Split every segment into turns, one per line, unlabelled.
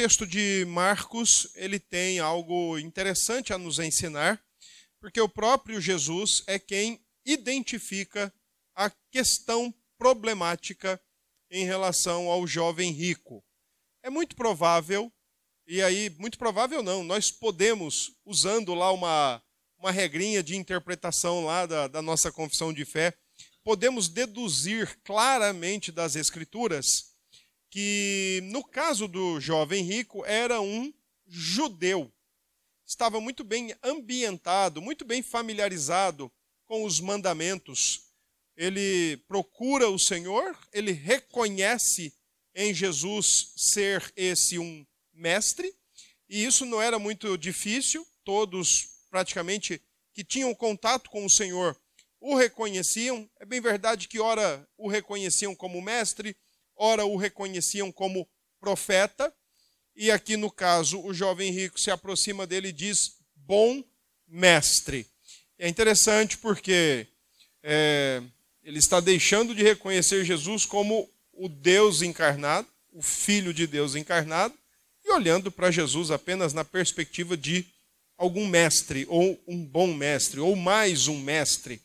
texto de Marcos, ele tem algo interessante a nos ensinar, porque o próprio Jesus é quem identifica a questão problemática em relação ao jovem rico. É muito provável, e aí, muito provável não, nós podemos, usando lá uma, uma regrinha de interpretação lá da, da nossa confissão de fé, podemos deduzir claramente das Escrituras que, no caso do jovem rico, era um judeu. Estava muito bem ambientado, muito bem familiarizado com os mandamentos. Ele procura o Senhor, ele reconhece em Jesus ser esse um mestre, e isso não era muito difícil, todos praticamente que tinham contato com o Senhor o reconheciam. É bem verdade que, ora, o reconheciam como mestre, ora, o reconheciam como profeta. E aqui, no caso, o jovem rico se aproxima dele e diz: Bom mestre. É interessante porque é, ele está deixando de reconhecer Jesus como o Deus encarnado, o Filho de Deus encarnado, e olhando para Jesus apenas na perspectiva de algum mestre, ou um bom mestre, ou mais um mestre.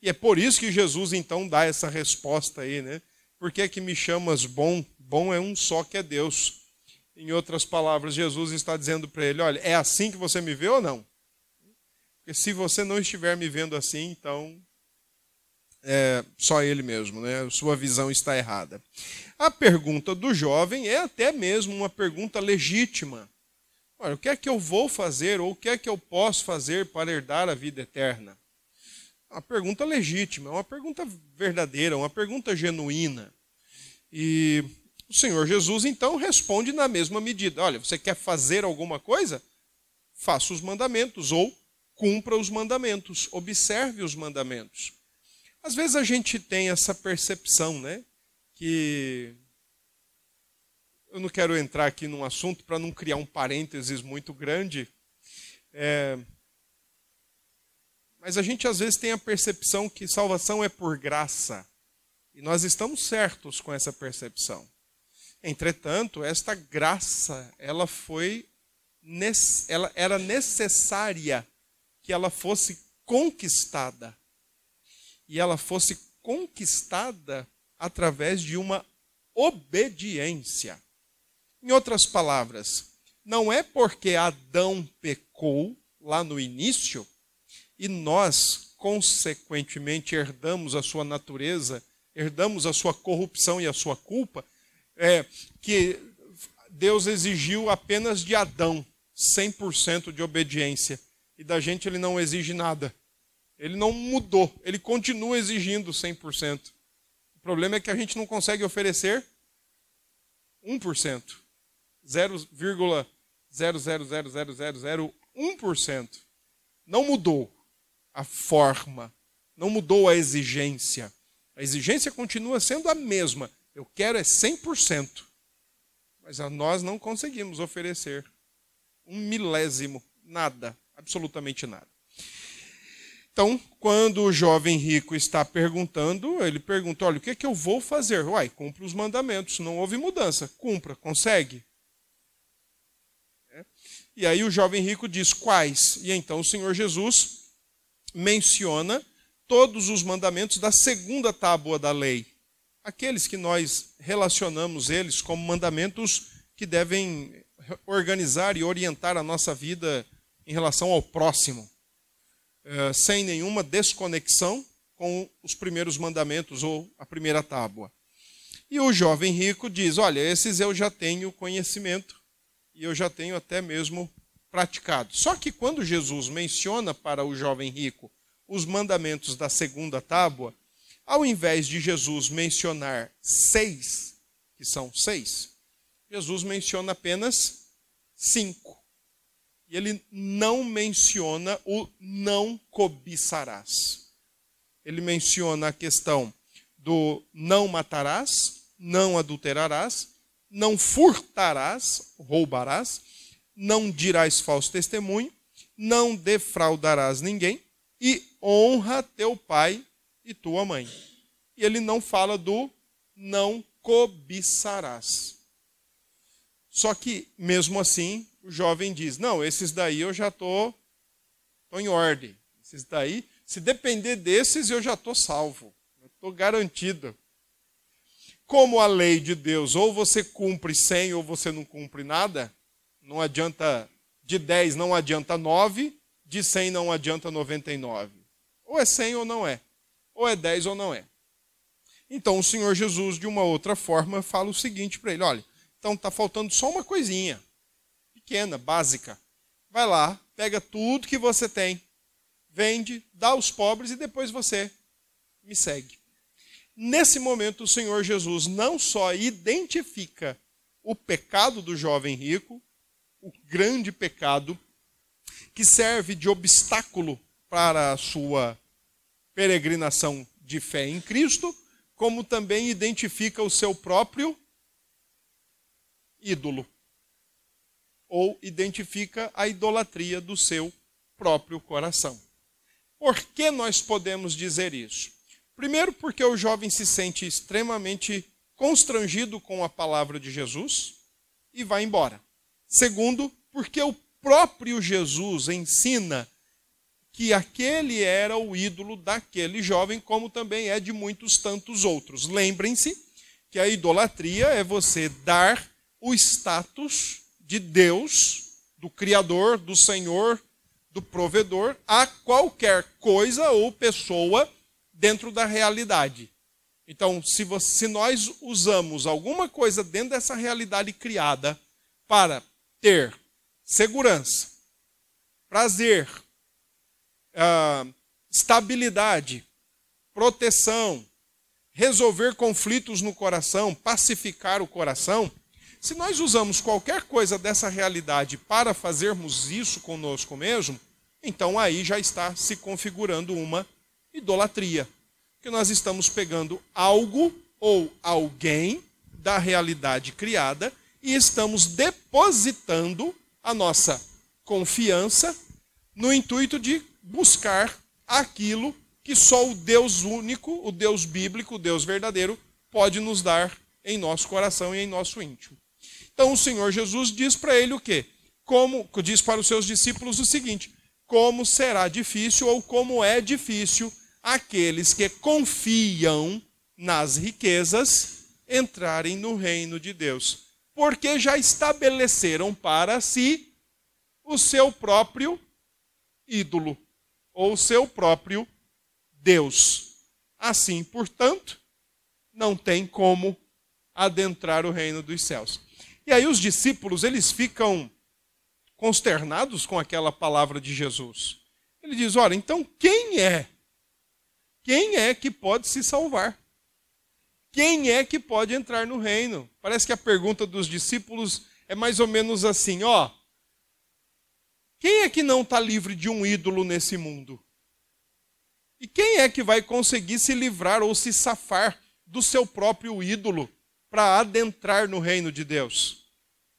E é por isso que Jesus então dá essa resposta aí, né? Por que, que me chamas bom? Bom é um só que é Deus. Em outras palavras, Jesus está dizendo para ele: olha, é assim que você me vê ou não? Porque se você não estiver me vendo assim, então é só ele mesmo, né? Sua visão está errada. A pergunta do jovem é até mesmo uma pergunta legítima. Olha, o que é que eu vou fazer ou o que é que eu posso fazer para herdar a vida eterna? Uma pergunta legítima, uma pergunta verdadeira, uma pergunta genuína. E o Senhor Jesus então responde na mesma medida: olha, você quer fazer alguma coisa? Faça os mandamentos ou cumpra os mandamentos, observe os mandamentos. Às vezes a gente tem essa percepção, né? Que eu não quero entrar aqui num assunto para não criar um parênteses muito grande. É, mas a gente às vezes tem a percepção que salvação é por graça. E nós estamos certos com essa percepção. Entretanto, esta graça, ela foi ela era necessária que ela fosse conquistada. E ela fosse conquistada através de uma obediência. Em outras palavras, não é porque Adão pecou lá no início e nós, consequentemente, herdamos a sua natureza, herdamos a sua corrupção e a sua culpa, é, que Deus exigiu apenas de Adão 100% de obediência. E da gente ele não exige nada. Ele não mudou, ele continua exigindo 100%. O problema é que a gente não consegue oferecer 1%. 0,0000001%. Não mudou a forma, não mudou a exigência. A exigência continua sendo a mesma. Eu quero é 100%. Mas nós não conseguimos oferecer um milésimo, nada, absolutamente nada. Então, quando o jovem rico está perguntando, ele pergunta: olha, o que é que eu vou fazer? Uai, cumpra os mandamentos, não houve mudança. Cumpra, consegue? É. E aí o jovem rico diz: quais? E então o Senhor Jesus menciona todos os mandamentos da segunda tábua da lei. Aqueles que nós relacionamos eles como mandamentos que devem organizar e orientar a nossa vida em relação ao próximo, eh, sem nenhuma desconexão com os primeiros mandamentos ou a primeira tábua. E o jovem rico diz: Olha, esses eu já tenho conhecimento e eu já tenho até mesmo praticado. Só que quando Jesus menciona para o jovem rico os mandamentos da segunda tábua, ao invés de Jesus mencionar seis, que são seis, Jesus menciona apenas cinco. E ele não menciona o não cobiçarás. Ele menciona a questão do não matarás, não adulterarás, não furtarás, roubarás, não dirás falso testemunho, não defraudarás ninguém e honra teu pai e tua mãe. E ele não fala do não cobiçarás. Só que, mesmo assim, o jovem diz: Não, esses daí eu já estou tô, tô em ordem. Esses daí, se depender desses, eu já estou salvo. Estou garantido. Como a lei de Deus, ou você cumpre 100 ou você não cumpre nada, não adianta, de 10 não adianta 9, de 100 não adianta 99. Ou é 100 ou não é. Ou é 10 ou não é. Então o Senhor Jesus, de uma outra forma, fala o seguinte para ele: olha, então está faltando só uma coisinha, pequena, básica. Vai lá, pega tudo que você tem, vende, dá aos pobres e depois você me segue. Nesse momento, o Senhor Jesus não só identifica o pecado do jovem rico, o grande pecado, que serve de obstáculo para a sua peregrinação de fé em Cristo, como também identifica o seu próprio ídolo. Ou identifica a idolatria do seu próprio coração. Por que nós podemos dizer isso? Primeiro, porque o jovem se sente extremamente constrangido com a palavra de Jesus e vai embora. Segundo, porque o próprio Jesus ensina que aquele era o ídolo daquele jovem, como também é de muitos tantos outros. Lembrem-se que a idolatria é você dar o status de Deus, do Criador, do Senhor, do provedor, a qualquer coisa ou pessoa dentro da realidade. Então, se, você, se nós usamos alguma coisa dentro dessa realidade criada para ter segurança, prazer, uh, estabilidade, proteção, resolver conflitos no coração, pacificar o coração, se nós usamos qualquer coisa dessa realidade para fazermos isso conosco mesmo, então aí já está se configurando uma idolatria. Que nós estamos pegando algo ou alguém da realidade criada e estamos depositando a nossa confiança no intuito de buscar aquilo que só o Deus único, o Deus bíblico, o Deus verdadeiro, pode nos dar em nosso coração e em nosso íntimo. Então o Senhor Jesus diz para ele o quê? Como diz para os seus discípulos o seguinte: como será difícil ou como é difícil aqueles que confiam nas riquezas entrarem no reino de Deus, porque já estabeleceram para si o seu próprio ídolo ou o seu próprio Deus. Assim, portanto, não tem como adentrar o reino dos céus. E aí os discípulos, eles ficam consternados com aquela palavra de Jesus. Ele diz: "Ora, então quem é quem é que pode se salvar? Quem é que pode entrar no reino? Parece que a pergunta dos discípulos é mais ou menos assim: ó, quem é que não está livre de um ídolo nesse mundo? E quem é que vai conseguir se livrar ou se safar do seu próprio ídolo para adentrar no reino de Deus?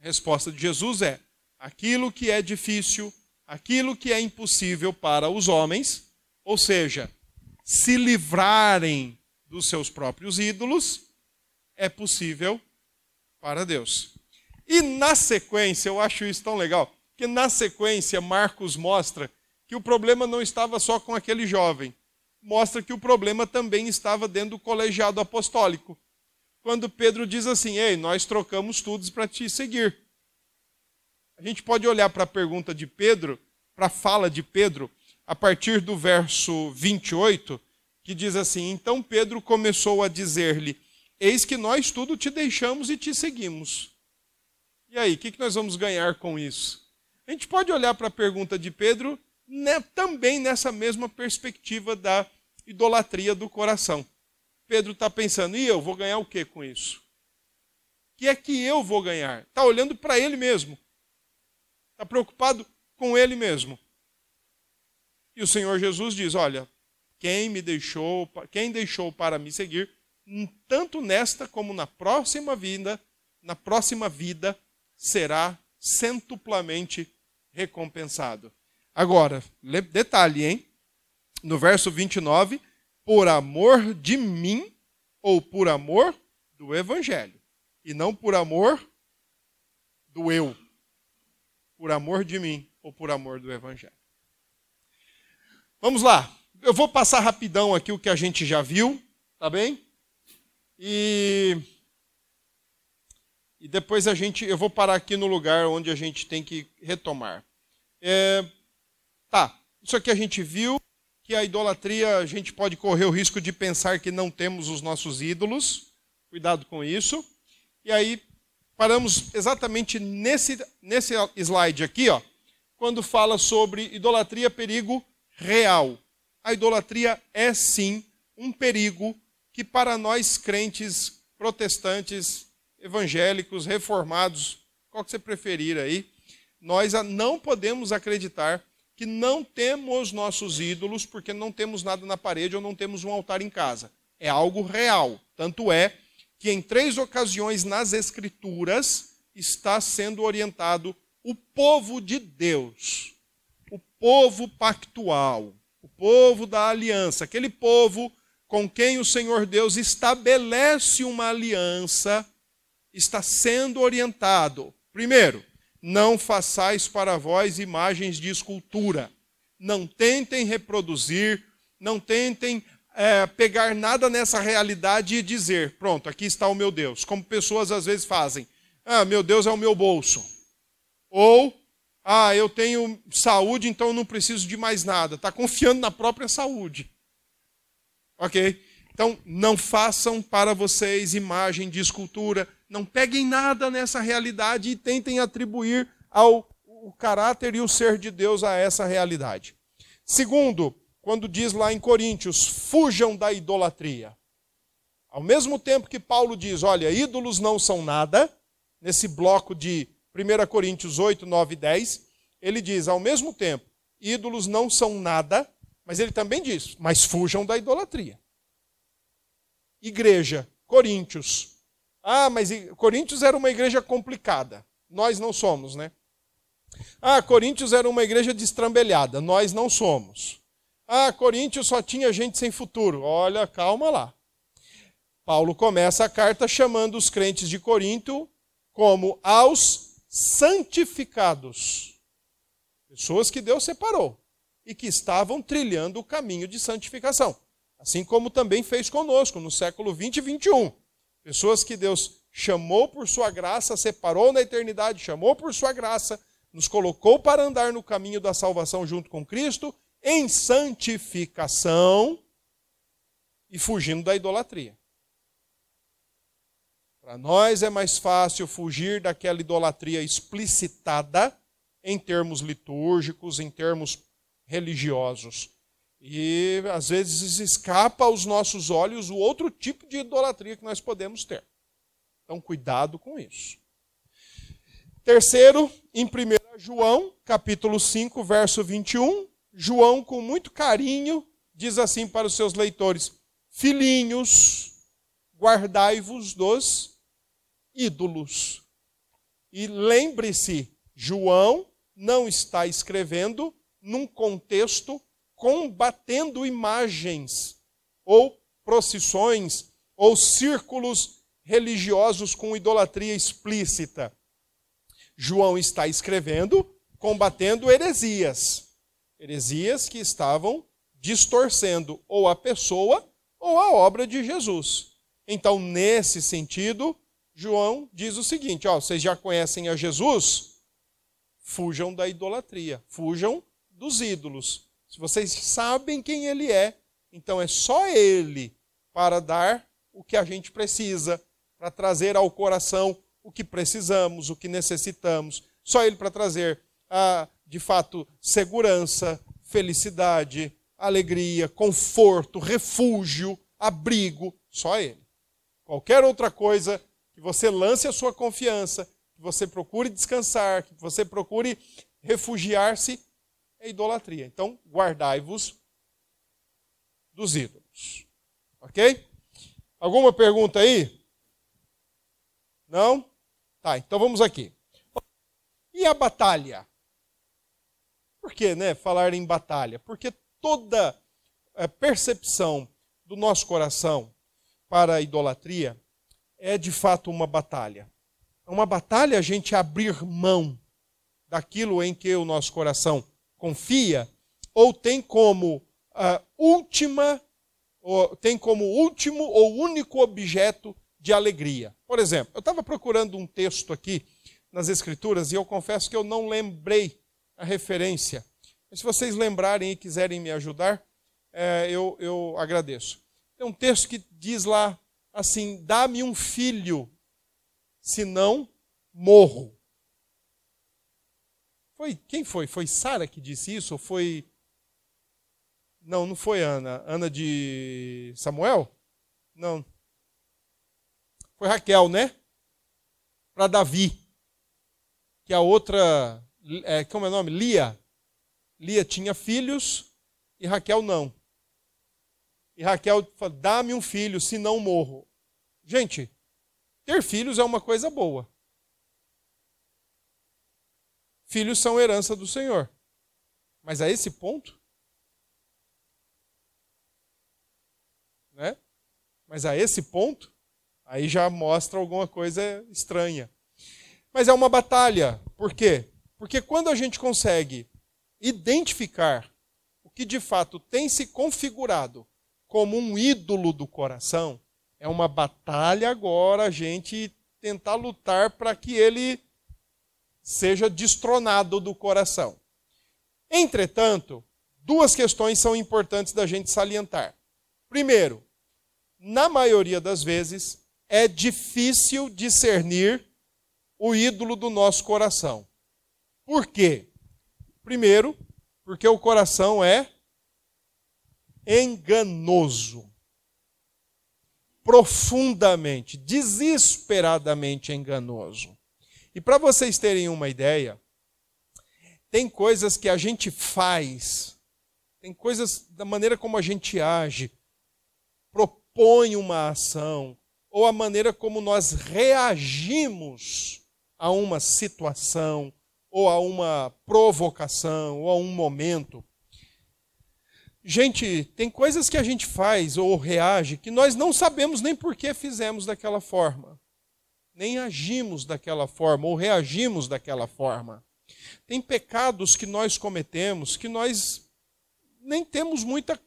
A resposta de Jesus é: aquilo que é difícil, aquilo que é impossível para os homens, ou seja, se livrarem dos seus próprios ídolos, é possível para Deus. E na sequência, eu acho isso tão legal, que na sequência Marcos mostra que o problema não estava só com aquele jovem, mostra que o problema também estava dentro do colegiado apostólico. Quando Pedro diz assim: Ei, nós trocamos tudo para te seguir. A gente pode olhar para a pergunta de Pedro, para a fala de Pedro, a partir do verso 28, que diz assim: Então Pedro começou a dizer-lhe: Eis que nós tudo te deixamos e te seguimos. E aí, o que nós vamos ganhar com isso? A gente pode olhar para a pergunta de Pedro né, também nessa mesma perspectiva da idolatria do coração. Pedro está pensando: e eu vou ganhar o que com isso? O que é que eu vou ganhar? Está olhando para ele mesmo. Está preocupado com ele mesmo. E o Senhor Jesus diz: Olha, quem me deixou, quem deixou para me seguir, tanto nesta como na próxima vida, na próxima vida, será centuplamente recompensado. Agora, detalhe, hein? No verso 29, por amor de mim ou por amor do evangelho, e não por amor do eu, por amor de mim ou por amor do Evangelho. Vamos lá. Eu vou passar rapidão aqui o que a gente já viu, tá bem? E, e depois a gente, eu vou parar aqui no lugar onde a gente tem que retomar. É, tá, isso aqui a gente viu que a idolatria a gente pode correr o risco de pensar que não temos os nossos ídolos. Cuidado com isso. E aí paramos exatamente nesse, nesse slide aqui, ó, quando fala sobre idolatria, perigo real. A idolatria é sim um perigo que para nós crentes, protestantes, evangélicos, reformados, qual que você preferir aí, nós não podemos acreditar que não temos nossos ídolos porque não temos nada na parede ou não temos um altar em casa. É algo real. Tanto é que em três ocasiões nas Escrituras está sendo orientado o povo de Deus, o povo pactual, o povo da aliança, aquele povo com quem o Senhor Deus estabelece uma aliança, está sendo orientado. Primeiro, não façais para vós imagens de escultura. Não tentem reproduzir, não tentem é, pegar nada nessa realidade e dizer: pronto, aqui está o meu Deus. Como pessoas às vezes fazem: ah, meu Deus é o meu bolso. Ou, ah, eu tenho saúde, então eu não preciso de mais nada. Está confiando na própria saúde. Ok? Então, não façam para vocês imagem de escultura. Não peguem nada nessa realidade e tentem atribuir ao o caráter e o ser de Deus a essa realidade. Segundo, quando diz lá em Coríntios, fujam da idolatria. Ao mesmo tempo que Paulo diz, olha, ídolos não são nada, nesse bloco de 1 Coríntios 8, 9 e 10, ele diz, ao mesmo tempo, ídolos não são nada, mas ele também diz, mas fujam da idolatria. Igreja, Coríntios. Ah, mas Coríntios era uma igreja complicada. Nós não somos, né? Ah, Coríntios era uma igreja destrambelhada. Nós não somos. Ah, Coríntios só tinha gente sem futuro. Olha, calma lá. Paulo começa a carta chamando os crentes de Corinto como aos santificados. Pessoas que Deus separou e que estavam trilhando o caminho de santificação. Assim como também fez conosco no século 20 e 21. Pessoas que Deus chamou por sua graça, separou na eternidade, chamou por sua graça, nos colocou para andar no caminho da salvação junto com Cristo, em santificação e fugindo da idolatria. Para nós é mais fácil fugir daquela idolatria explicitada em termos litúrgicos, em termos religiosos. E às vezes escapa aos nossos olhos o outro tipo de idolatria que nós podemos ter. Então, cuidado com isso. Terceiro, em 1 João, capítulo 5, verso 21, João, com muito carinho, diz assim para os seus leitores: Filhinhos, guardai-vos dos ídolos. E lembre-se, João não está escrevendo num contexto combatendo imagens ou procissões ou círculos religiosos com idolatria explícita. João está escrevendo combatendo heresias. Heresias que estavam distorcendo ou a pessoa ou a obra de Jesus. Então, nesse sentido, João diz o seguinte: ó, vocês já conhecem a Jesus? Fujam da idolatria, fujam dos ídolos. Se vocês sabem quem ele é, então é só ele para dar o que a gente precisa, para trazer ao coração o que precisamos, o que necessitamos. Só ele para trazer, a, de fato, segurança, felicidade, alegria, conforto, refúgio, abrigo. Só ele. Qualquer outra coisa que você lance a sua confiança, que você procure descansar, que você procure refugiar-se, é idolatria. Então, guardai-vos dos ídolos. Ok? Alguma pergunta aí? Não? Tá, então vamos aqui. E a batalha? Por que, né, falar em batalha? Porque toda é, percepção do nosso coração para a idolatria é de fato uma batalha. É uma batalha a gente abrir mão daquilo em que o nosso coração confia, ou tem como uh, última, ou tem como último ou único objeto de alegria. Por exemplo, eu estava procurando um texto aqui nas Escrituras e eu confesso que eu não lembrei a referência. Mas se vocês lembrarem e quiserem me ajudar, é, eu, eu agradeço. Tem um texto que diz lá assim: dá-me um filho, senão morro. Foi quem foi? Foi Sara que disse isso? Ou foi Não, não foi Ana. Ana de Samuel? Não. Foi Raquel, né? Para Davi. Que a outra, é, como é o nome? Lia. Lia tinha filhos e Raquel não. E Raquel falou: dá-me um filho, senão morro. Gente, ter filhos é uma coisa boa. Filhos são herança do Senhor. Mas a esse ponto? Né? Mas a esse ponto, aí já mostra alguma coisa estranha. Mas é uma batalha. Por quê? Porque quando a gente consegue identificar o que de fato tem se configurado como um ídolo do coração, é uma batalha agora a gente tentar lutar para que ele seja destronado do coração. Entretanto, duas questões são importantes da gente salientar. Primeiro, na maioria das vezes, é difícil discernir o ídolo do nosso coração. Por quê? Primeiro, porque o coração é enganoso. Profundamente, desesperadamente enganoso. E para vocês terem uma ideia, tem coisas que a gente faz, tem coisas da maneira como a gente age, propõe uma ação, ou a maneira como nós reagimos a uma situação, ou a uma provocação, ou a um momento, Gente, tem coisas que a gente faz ou reage que nós não sabemos nem por que fizemos daquela forma, nem agimos daquela forma ou reagimos daquela forma. Tem pecados que nós cometemos que nós nem temos muita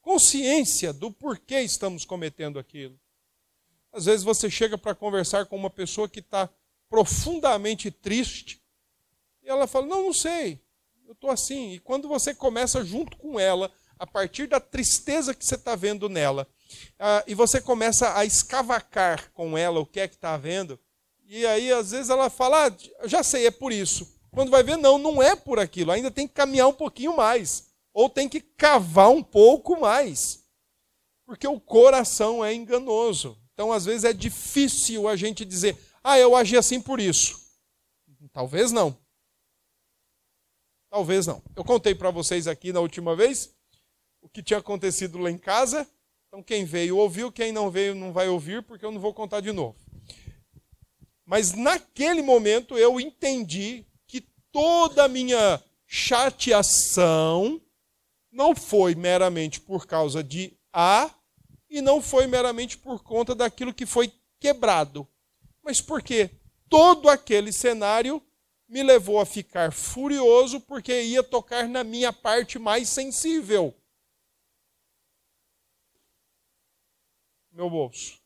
consciência do porquê estamos cometendo aquilo. Às vezes você chega para conversar com uma pessoa que está profundamente triste e ela fala: Não, não sei eu estou assim. E quando você começa junto com ela, a partir da tristeza que você está vendo nela, uh, e você começa a escavacar com ela o que é que está vendo, e aí às vezes ela fala, ah, já sei, é por isso. Quando vai ver, não, não é por aquilo, ainda tem que caminhar um pouquinho mais, ou tem que cavar um pouco mais, porque o coração é enganoso. Então, às vezes, é difícil a gente dizer, ah, eu agi assim por isso. Talvez não. Talvez não. Eu contei para vocês aqui na última vez o que tinha acontecido lá em casa. Então, quem veio ouviu, quem não veio não vai ouvir, porque eu não vou contar de novo. Mas naquele momento eu entendi que toda a minha chateação não foi meramente por causa de A e não foi meramente por conta daquilo que foi quebrado. Mas porque todo aquele cenário me levou a ficar furioso porque ia tocar na minha parte mais sensível. Meu bolso.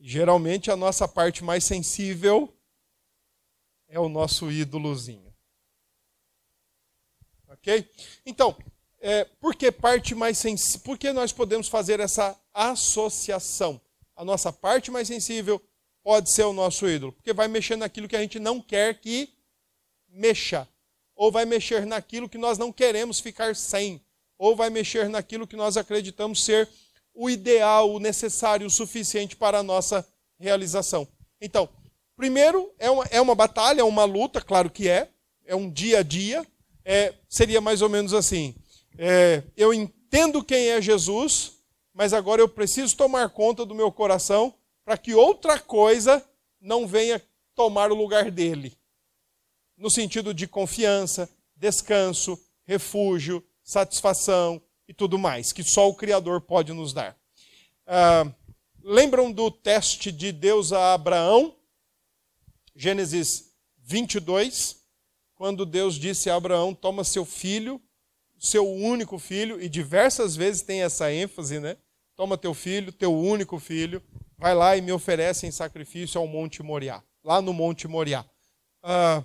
Geralmente a nossa parte mais sensível é o nosso ídolozinho. Ok? Então, é, por que parte mais sensível? Por que nós podemos fazer essa associação? A nossa parte mais sensível pode ser o nosso ídolo? Porque vai mexer naquilo que a gente não quer que mexa. Ou vai mexer naquilo que nós não queremos ficar sem. Ou vai mexer naquilo que nós acreditamos ser o ideal, o necessário, o suficiente para a nossa realização. Então, primeiro, é uma, é uma batalha, é uma luta, claro que é. É um dia a dia. É, seria mais ou menos assim: é, eu entendo quem é Jesus, mas agora eu preciso tomar conta do meu coração para que outra coisa não venha tomar o lugar dele. No sentido de confiança, descanso, refúgio, satisfação e tudo mais, que só o Criador pode nos dar. Ah, Lembram do teste de Deus a Abraão? Gênesis 22, quando Deus disse a Abraão: Toma seu filho, seu único filho, e diversas vezes tem essa ênfase, né? Toma teu filho, teu único filho, vai lá e me oferece em sacrifício ao Monte Moriá, lá no Monte Moriá. Ah,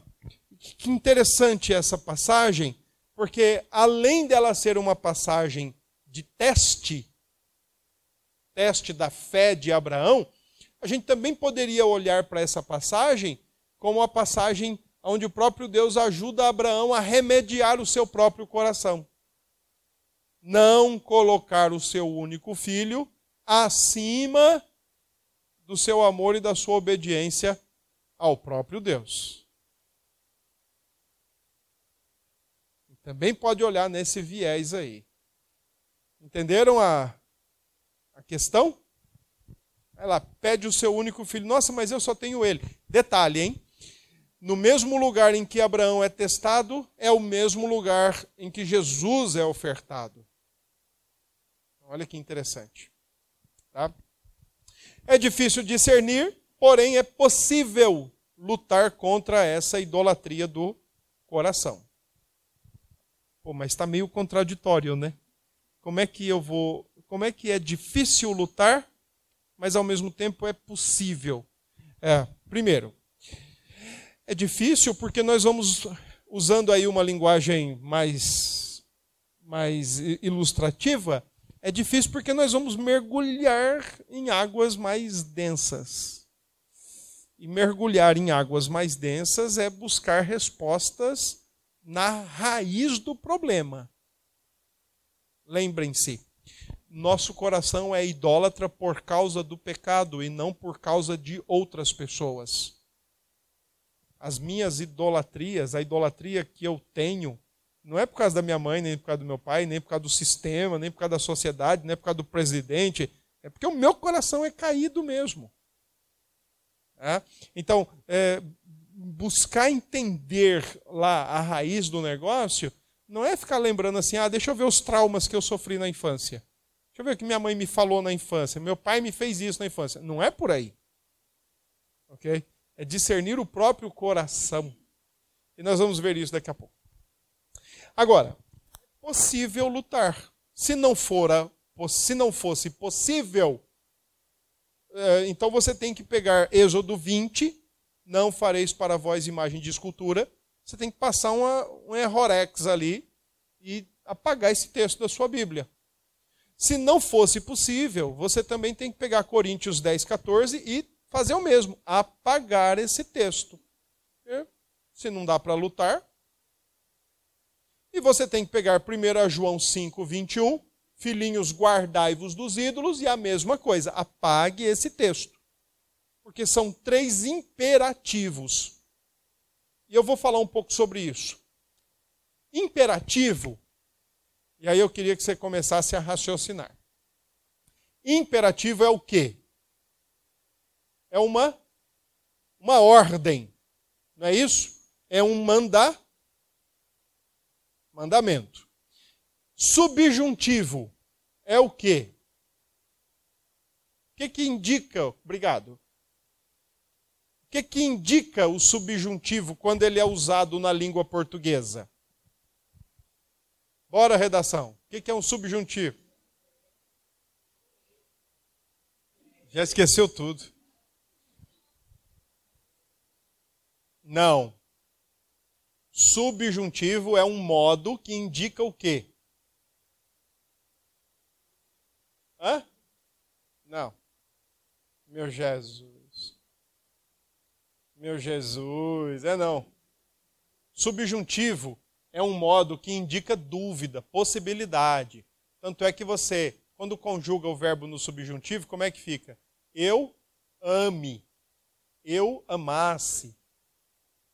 que interessante essa passagem, porque além dela ser uma passagem de teste, teste da fé de Abraão, a gente também poderia olhar para essa passagem como a passagem onde o próprio Deus ajuda Abraão a remediar o seu próprio coração. Não colocar o seu único filho acima do seu amor e da sua obediência ao próprio Deus. Também pode olhar nesse viés aí. Entenderam a, a questão? Ela pede o seu único filho. Nossa, mas eu só tenho ele. Detalhe, hein? No mesmo lugar em que Abraão é testado, é o mesmo lugar em que Jesus é ofertado. Olha que interessante. Tá? É difícil discernir, porém é possível lutar contra essa idolatria do coração. Pô, mas está meio contraditório, né? Como é que eu vou. Como é que é difícil lutar, mas ao mesmo tempo é possível? É, primeiro, é difícil porque nós vamos usando aí uma linguagem mais, mais ilustrativa. É difícil porque nós vamos mergulhar em águas mais densas. E mergulhar em águas mais densas é buscar respostas na raiz do problema. Lembrem-se, nosso coração é idólatra por causa do pecado e não por causa de outras pessoas. As minhas idolatrias, a idolatria que eu tenho, não é por causa da minha mãe, nem por causa do meu pai, nem por causa do sistema, nem por causa da sociedade, nem por causa do presidente, é porque o meu coração é caído mesmo. É? Então, é, buscar entender lá a raiz do negócio não é ficar lembrando assim, ah, deixa eu ver os traumas que eu sofri na infância. Deixa eu ver o que minha mãe me falou na infância, meu pai me fez isso na infância. Não é por aí. Ok? É discernir o próprio coração. E nós vamos ver isso daqui a pouco. Agora, possível lutar. Se não fora, se não fosse possível, eh, então você tem que pegar Êxodo 20 não fareis para vós imagem de escultura, você tem que passar uma, um errorex ali e apagar esse texto da sua Bíblia. Se não fosse possível, você também tem que pegar Coríntios 10, 14 e fazer o mesmo, apagar esse texto. Se não dá para lutar. E você tem que pegar 1 João 5, 21, filhinhos, guardai-vos dos ídolos, e a mesma coisa, apague esse texto porque são três imperativos. E eu vou falar um pouco sobre isso. Imperativo, e aí eu queria que você começasse a raciocinar. Imperativo é o quê? É uma uma ordem. Não é isso? É um mandar mandamento. Subjuntivo é o quê? O que, que indica? Obrigado o que, que indica o subjuntivo quando ele é usado na língua portuguesa? Bora, redação. O que, que é um subjuntivo? Já esqueceu tudo. Não. Subjuntivo é um modo que indica o quê? Hã? Não. Meu Jesus. Meu Jesus, é não. Subjuntivo é um modo que indica dúvida, possibilidade. Tanto é que você, quando conjuga o verbo no subjuntivo, como é que fica? Eu ame. Eu amasse.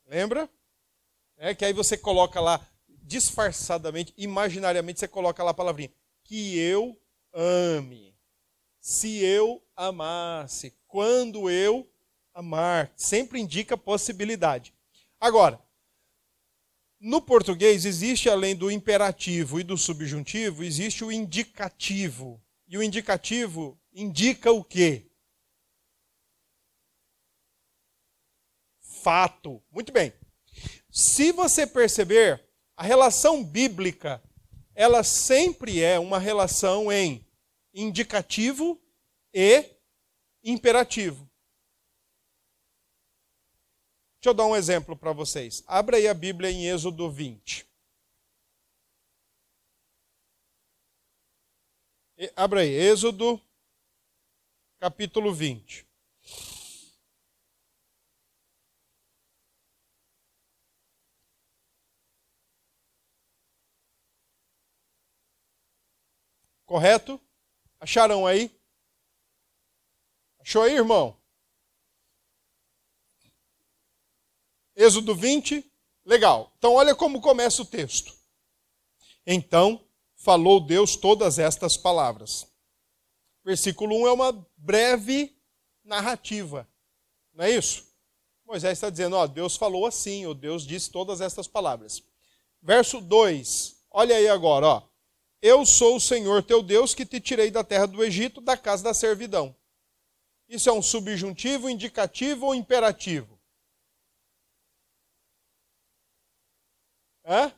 Lembra? É que aí você coloca lá, disfarçadamente, imaginariamente, você coloca lá a palavrinha. Que eu ame. Se eu amasse. Quando eu amar. Sempre indica possibilidade. Agora, no português existe, além do imperativo e do subjuntivo, existe o indicativo. E o indicativo indica o quê? Fato. Muito bem. Se você perceber, a relação bíblica, ela sempre é uma relação em indicativo e imperativo. Deixa eu dar um exemplo para vocês. Abra aí a Bíblia em Êxodo 20. Abra aí, Êxodo, capítulo 20. Correto? Acharam aí? Achou aí, irmão? Êxodo 20, legal. Então, olha como começa o texto. Então falou Deus todas estas palavras. Versículo 1 é uma breve narrativa, não é isso? Moisés está dizendo, ó, Deus falou assim, ou Deus disse todas estas palavras. Verso 2, olha aí agora, ó. Eu sou o Senhor teu Deus que te tirei da terra do Egito, da casa da servidão. Isso é um subjuntivo, indicativo ou imperativo? Hã?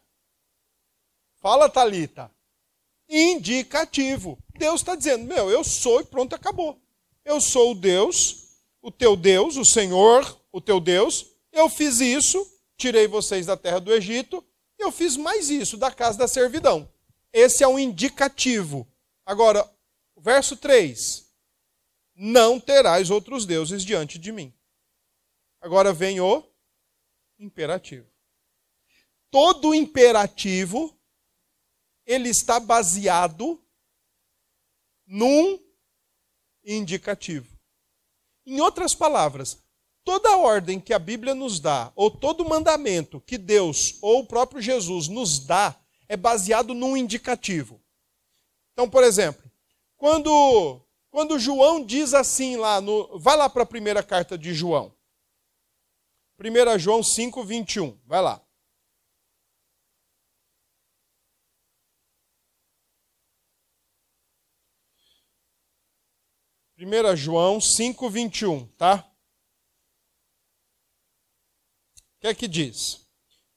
Fala, Talita. Indicativo. Deus está dizendo: Meu, eu sou e pronto, acabou. Eu sou o Deus, o teu Deus, o Senhor, o teu Deus. Eu fiz isso, tirei vocês da terra do Egito. Eu fiz mais isso, da casa da servidão. Esse é um indicativo. Agora, verso 3: Não terás outros deuses diante de mim. Agora vem o imperativo. Todo imperativo ele está baseado num indicativo. Em outras palavras, toda ordem que a Bíblia nos dá, ou todo mandamento que Deus ou o próprio Jesus nos dá, é baseado num indicativo. Então, por exemplo, quando, quando João diz assim lá, no, vai lá para a primeira carta de João. 1 João 5, 21. Vai lá. 1 João 5, 21, tá? O que é que diz?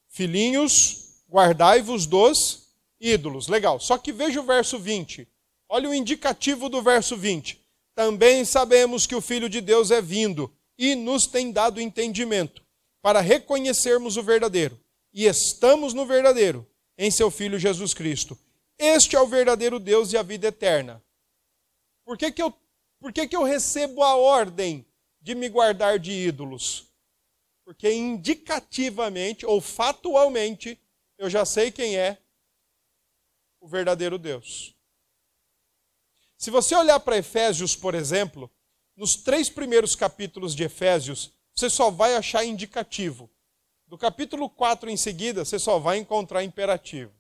Filhinhos, guardai-vos dos ídolos. Legal. Só que veja o verso 20. Olha o indicativo do verso 20. Também sabemos que o Filho de Deus é vindo e nos tem dado entendimento para reconhecermos o verdadeiro. E estamos no verdadeiro, em seu Filho Jesus Cristo. Este é o verdadeiro Deus e a vida eterna. Por que, que eu por que, que eu recebo a ordem de me guardar de ídolos? Porque indicativamente ou fatualmente eu já sei quem é o verdadeiro Deus. Se você olhar para Efésios, por exemplo, nos três primeiros capítulos de Efésios, você só vai achar indicativo. Do capítulo 4 em seguida, você só vai encontrar imperativo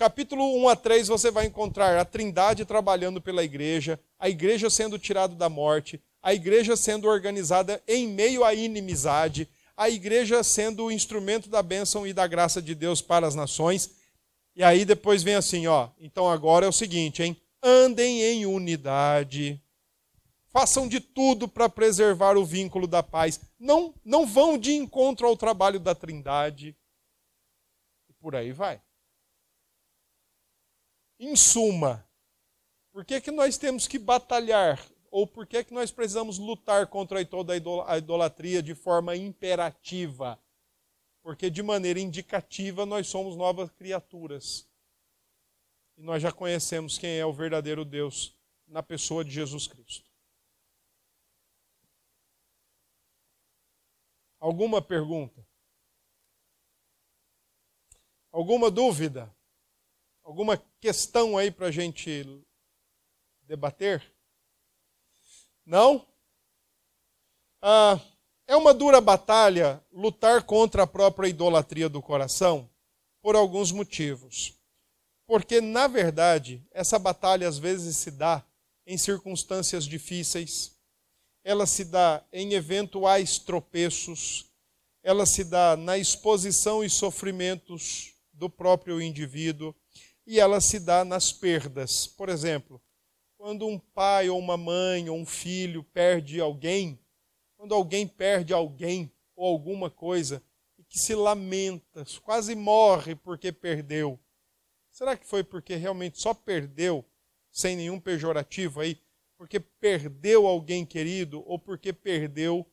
capítulo 1 a 3 você vai encontrar a Trindade trabalhando pela igreja, a igreja sendo tirada da morte, a igreja sendo organizada em meio à inimizade, a igreja sendo o instrumento da bênção e da graça de Deus para as nações. E aí depois vem assim, ó, então agora é o seguinte, hein? Andem em unidade. Façam de tudo para preservar o vínculo da paz. Não não vão de encontro ao trabalho da Trindade. E por aí vai. Em suma, por que, que nós temos que batalhar? Ou por que, que nós precisamos lutar contra toda a idolatria de forma imperativa? Porque de maneira indicativa nós somos novas criaturas. E nós já conhecemos quem é o verdadeiro Deus na pessoa de Jesus Cristo. Alguma pergunta? Alguma dúvida? Alguma questão aí para a gente debater? Não? Ah, é uma dura batalha lutar contra a própria idolatria do coração por alguns motivos. Porque, na verdade, essa batalha às vezes se dá em circunstâncias difíceis, ela se dá em eventuais tropeços, ela se dá na exposição e sofrimentos do próprio indivíduo, e ela se dá nas perdas. Por exemplo, quando um pai ou uma mãe ou um filho perde alguém, quando alguém perde alguém ou alguma coisa e que se lamenta, quase morre porque perdeu. Será que foi porque realmente só perdeu, sem nenhum pejorativo aí, porque perdeu alguém querido ou porque perdeu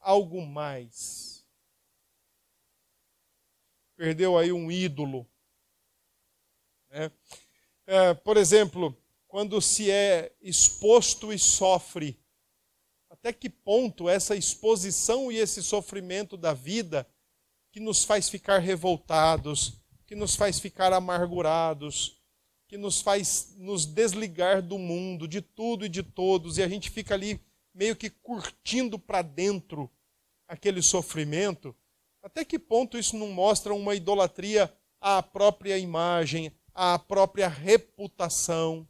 algo mais? Perdeu aí um ídolo. Né? É, por exemplo, quando se é exposto e sofre, até que ponto essa exposição e esse sofrimento da vida que nos faz ficar revoltados, que nos faz ficar amargurados, que nos faz nos desligar do mundo, de tudo e de todos, e a gente fica ali meio que curtindo para dentro aquele sofrimento, até que ponto isso não mostra uma idolatria à própria imagem, à própria reputação?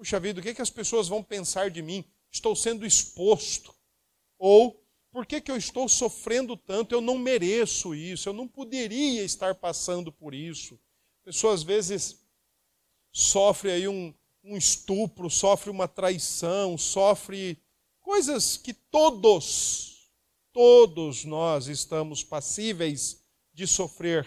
Puxa vida, o que, é que as pessoas vão pensar de mim? Estou sendo exposto. Ou, por que, que eu estou sofrendo tanto? Eu não mereço isso, eu não poderia estar passando por isso. A pessoa às vezes sofre aí um, um estupro, sofre uma traição, sofre coisas que todos, todos nós estamos passíveis de sofrer.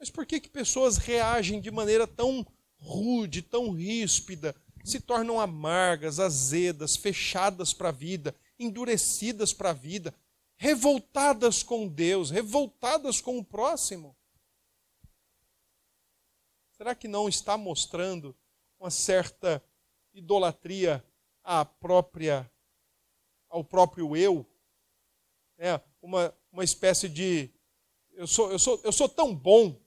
Mas por que, que pessoas reagem de maneira tão rude, tão ríspida, se tornam amargas, azedas, fechadas para a vida, endurecidas para a vida, revoltadas com Deus, revoltadas com o próximo. Será que não está mostrando uma certa idolatria à própria ao próprio eu? É, uma, uma espécie de eu sou, eu, sou, eu sou tão bom,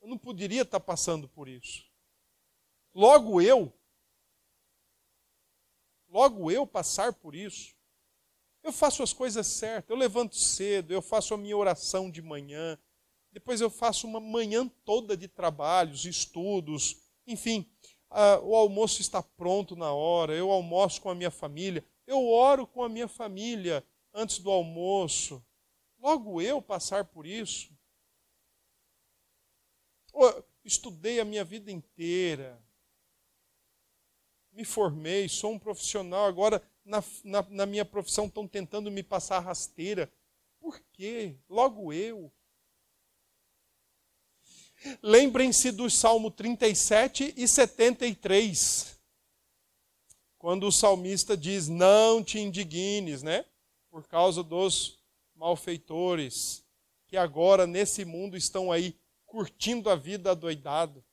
eu não poderia estar passando por isso. Logo eu, logo eu passar por isso. Eu faço as coisas certas, eu levanto cedo, eu faço a minha oração de manhã, depois eu faço uma manhã toda de trabalhos, estudos, enfim, o almoço está pronto na hora, eu almoço com a minha família, eu oro com a minha família antes do almoço. Logo eu passar por isso. Estudei a minha vida inteira, me formei, sou um profissional, agora na, na, na minha profissão estão tentando me passar rasteira. Por quê? Logo eu. Lembrem-se do Salmo 37 e 73, quando o salmista diz: Não te indignes, né? Por causa dos malfeitores, que agora nesse mundo estão aí curtindo a vida adoidado,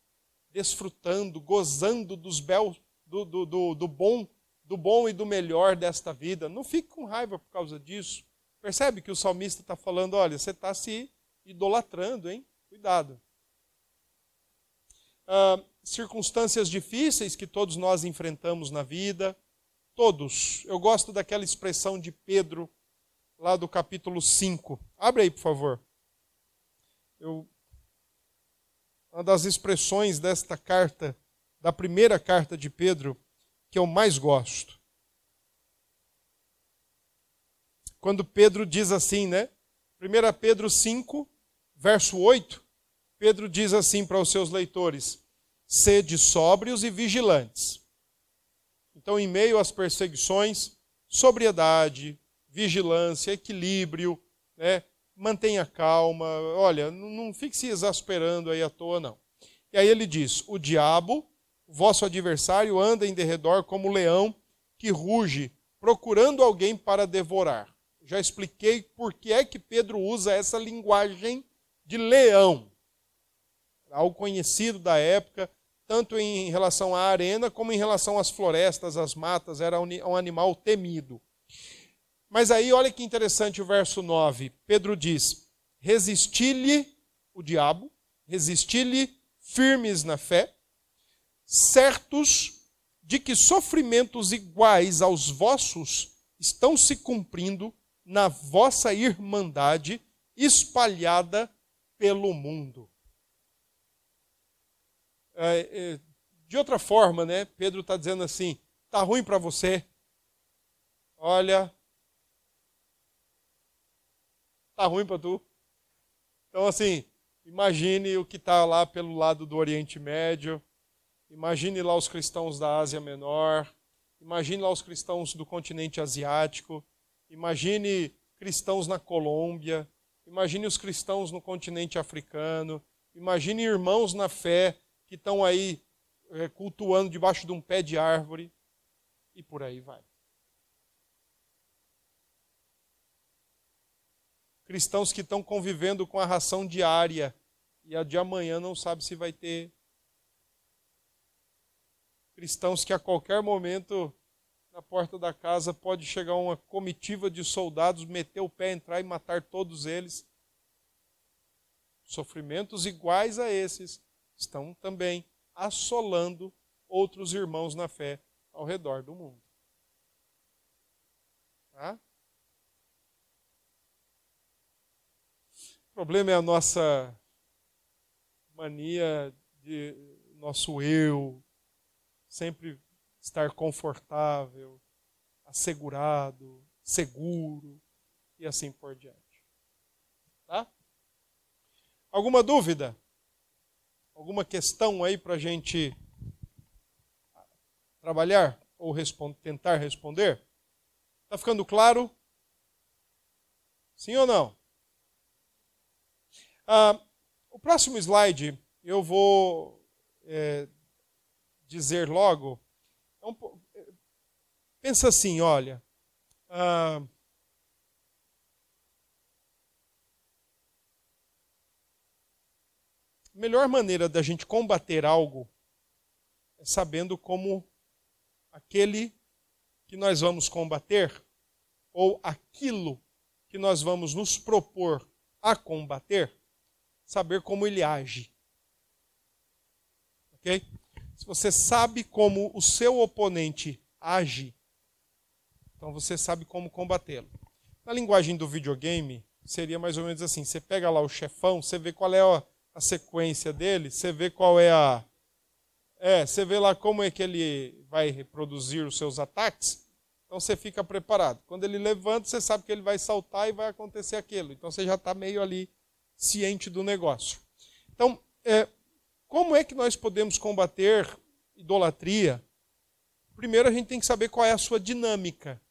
desfrutando, gozando dos belos do, do, do, do, bom, do bom e do melhor desta vida. Não fique com raiva por causa disso. Percebe que o salmista está falando: olha, você está se idolatrando, hein? Cuidado. Ah, circunstâncias difíceis que todos nós enfrentamos na vida, todos. Eu gosto daquela expressão de Pedro, lá do capítulo 5. Abre aí, por favor. Eu, uma das expressões desta carta da primeira carta de Pedro que eu mais gosto. Quando Pedro diz assim, né? 1 Pedro 5, verso 8, Pedro diz assim para os seus leitores: sede sóbrios e vigilantes. Então, em meio às perseguições, sobriedade, vigilância, equilíbrio, né? mantenha calma, olha, não fique se exasperando aí à toa, não. E aí ele diz: o diabo vosso adversário anda em derredor como leão que ruge, procurando alguém para devorar. Já expliquei por que é que Pedro usa essa linguagem de leão. Algo conhecido da época, tanto em relação à arena como em relação às florestas, às matas, era um animal temido. Mas aí, olha que interessante o verso 9. Pedro diz: Resisti-lhe o diabo, resisti-lhe firmes na fé, certos de que sofrimentos iguais aos vossos estão se cumprindo na vossa irmandade espalhada pelo mundo. É, é, de outra forma, né, Pedro está dizendo assim: está ruim para você? Olha, está ruim para tu. Então, assim, imagine o que está lá pelo lado do Oriente Médio, Imagine lá os cristãos da Ásia Menor, imagine lá os cristãos do continente asiático, imagine cristãos na Colômbia, imagine os cristãos no continente africano, imagine irmãos na fé que estão aí é, cultuando debaixo de um pé de árvore, e por aí vai. Cristãos que estão convivendo com a ração diária e a de amanhã não sabe se vai ter. Cristãos que a qualquer momento na porta da casa pode chegar uma comitiva de soldados, meter o pé, entrar e matar todos eles. Sofrimentos iguais a esses estão também assolando outros irmãos na fé ao redor do mundo. Tá? O problema é a nossa mania de nosso eu sempre estar confortável, assegurado, seguro e assim por diante. Tá? Alguma dúvida? Alguma questão aí para a gente trabalhar ou tentar responder? Está ficando claro? Sim ou não? Ah, o próximo slide eu vou é, dizer logo é pensa assim, olha. Ah, a melhor maneira da gente combater algo é sabendo como aquele que nós vamos combater, ou aquilo que nós vamos nos propor a combater, saber como ele age. Ok? Se você sabe como o seu oponente age, então você sabe como combatê-lo. Na linguagem do videogame, seria mais ou menos assim: você pega lá o chefão, você vê qual é a, sequência dele, você vê qual é a. É, você vê lá como é que ele vai reproduzir os seus ataques. Então você fica preparado. Quando ele levanta, você sabe que ele vai saltar e vai acontecer aquilo. Então você já está meio ali ciente do negócio. Então, é, como é que nós podemos combater idolatria? Primeiro a gente tem que saber qual é a sua dinâmica.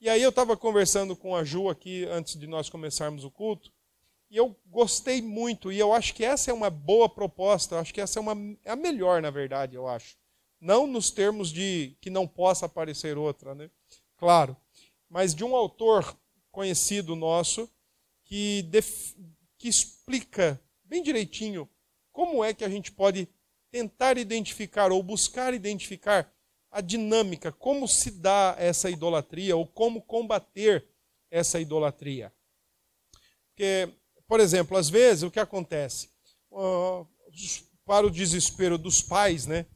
E aí eu estava conversando com a Ju aqui antes de nós começarmos o culto, e eu gostei muito, e eu acho que essa é uma boa proposta, eu acho que essa é, uma, é a melhor, na verdade, eu acho. Não nos termos de que não possa aparecer outra, né? Claro. Mas de um autor conhecido nosso que, def, que explica bem direitinho como é que a gente pode tentar identificar ou buscar identificar a dinâmica, como se dá essa idolatria ou como combater essa idolatria? Porque, por exemplo, às vezes o que acontece? Uh, para o desespero dos pais, né?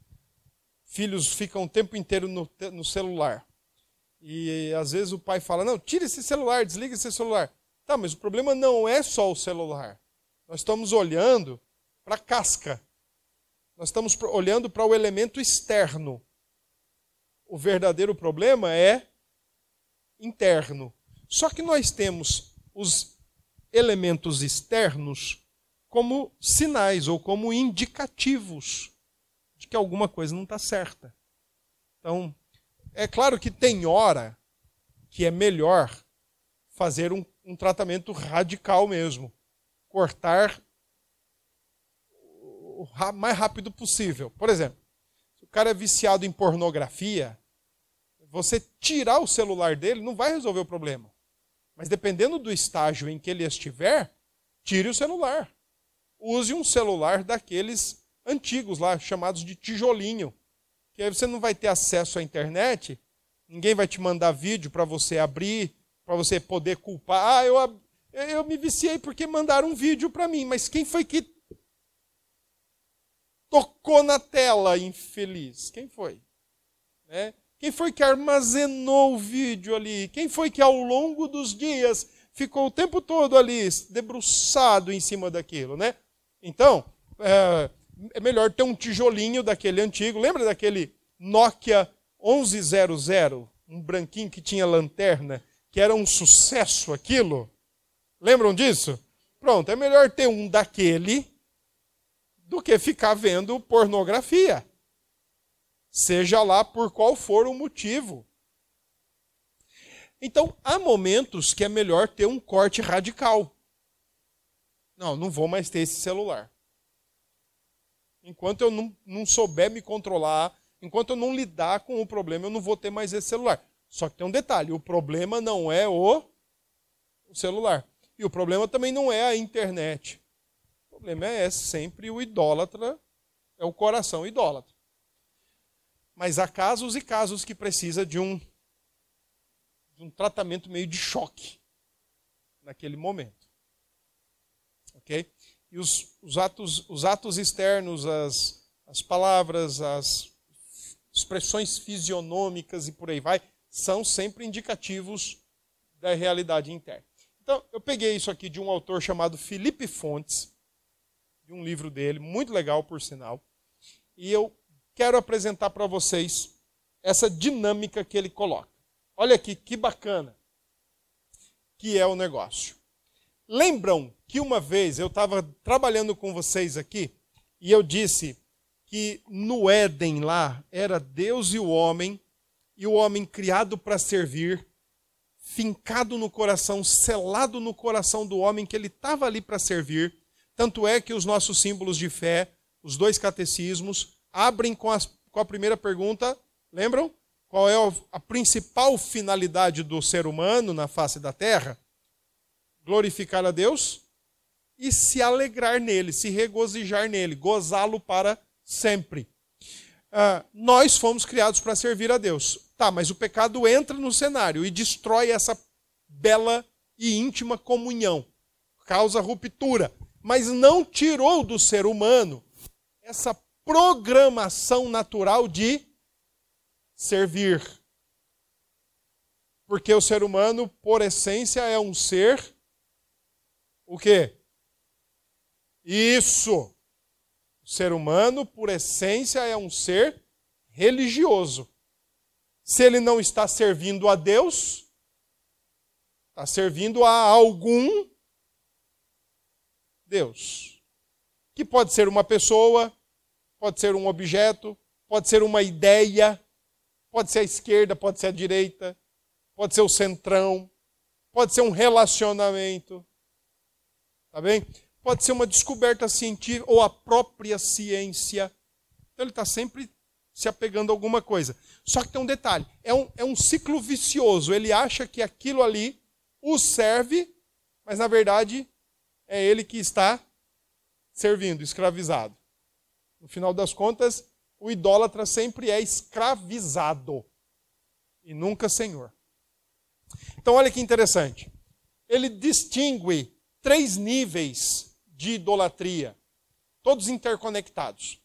Filhos ficam o tempo inteiro no, no celular. E às vezes o pai fala: Não, tira esse celular, desliga esse celular. Tá, mas o problema não é só o celular. Nós estamos olhando para a casca. Nós estamos olhando para o elemento externo. O verdadeiro problema é interno. Só que nós temos os elementos externos como sinais ou como indicativos de que alguma coisa não está certa. Então, é claro que tem hora que é melhor fazer um, um tratamento radical mesmo. Cortar o mais rápido possível. Por exemplo, se o cara é viciado em pornografia, você tirar o celular dele não vai resolver o problema. Mas dependendo do estágio em que ele estiver, tire o celular. Use um celular daqueles antigos lá, chamados de tijolinho. Que aí você não vai ter acesso à internet, ninguém vai te mandar vídeo para você abrir, para você poder culpar. Ah, eu, eu me viciei porque mandaram um vídeo para mim, mas quem foi que tocou na tela, infeliz? Quem foi? Né? Quem foi que armazenou o vídeo ali? Quem foi que ao longo dos dias ficou o tempo todo ali debruçado em cima daquilo, né? Então, é, é melhor ter um tijolinho daquele antigo. Lembra daquele Nokia 1100, um branquinho que tinha lanterna, que era um sucesso aquilo? Lembram disso? Pronto, é melhor ter um daquele do que ficar vendo pornografia. Seja lá por qual for o motivo. Então, há momentos que é melhor ter um corte radical. Não, não vou mais ter esse celular. Enquanto eu não, não souber me controlar, enquanto eu não lidar com o problema, eu não vou ter mais esse celular. Só que tem um detalhe: o problema não é o, o celular. E o problema também não é a internet. O problema é sempre o idólatra, é o coração idólatra. Mas há casos e casos que precisa de um, de um tratamento meio de choque naquele momento. Ok? E os, os, atos, os atos externos, as, as palavras, as expressões fisionômicas e por aí vai, são sempre indicativos da realidade interna. Então, eu peguei isso aqui de um autor chamado Felipe Fontes, de um livro dele, muito legal, por sinal, e eu quero apresentar para vocês essa dinâmica que ele coloca. Olha aqui que bacana que é o negócio. Lembram que uma vez eu estava trabalhando com vocês aqui e eu disse que no Éden lá era Deus e o homem, e o homem criado para servir, fincado no coração, selado no coração do homem que ele estava ali para servir. Tanto é que os nossos símbolos de fé, os dois catecismos, abrem com, as, com a primeira pergunta, lembram? Qual é a principal finalidade do ser humano na face da terra? Glorificar a Deus e se alegrar nele, se regozijar nele, gozá-lo para sempre. Uh, nós fomos criados para servir a Deus. Tá, mas o pecado entra no cenário e destrói essa bela e íntima comunhão, causa ruptura, mas não tirou do ser humano essa programação natural de servir. Porque o ser humano, por essência, é um ser o quê? Isso. O ser humano, por essência, é um ser religioso. Se ele não está servindo a Deus, está servindo a algum Deus. Que pode ser uma pessoa, pode ser um objeto, pode ser uma ideia, pode ser a esquerda, pode ser a direita, pode ser o centrão, pode ser um relacionamento. Tá bem? Pode ser uma descoberta científica ou a própria ciência. Então ele está sempre se apegando a alguma coisa. Só que tem um detalhe: é um, é um ciclo vicioso. Ele acha que aquilo ali o serve, mas na verdade é ele que está servindo, escravizado. No final das contas, o idólatra sempre é escravizado e nunca senhor. Então, olha que interessante. Ele distingue três níveis de idolatria, todos interconectados.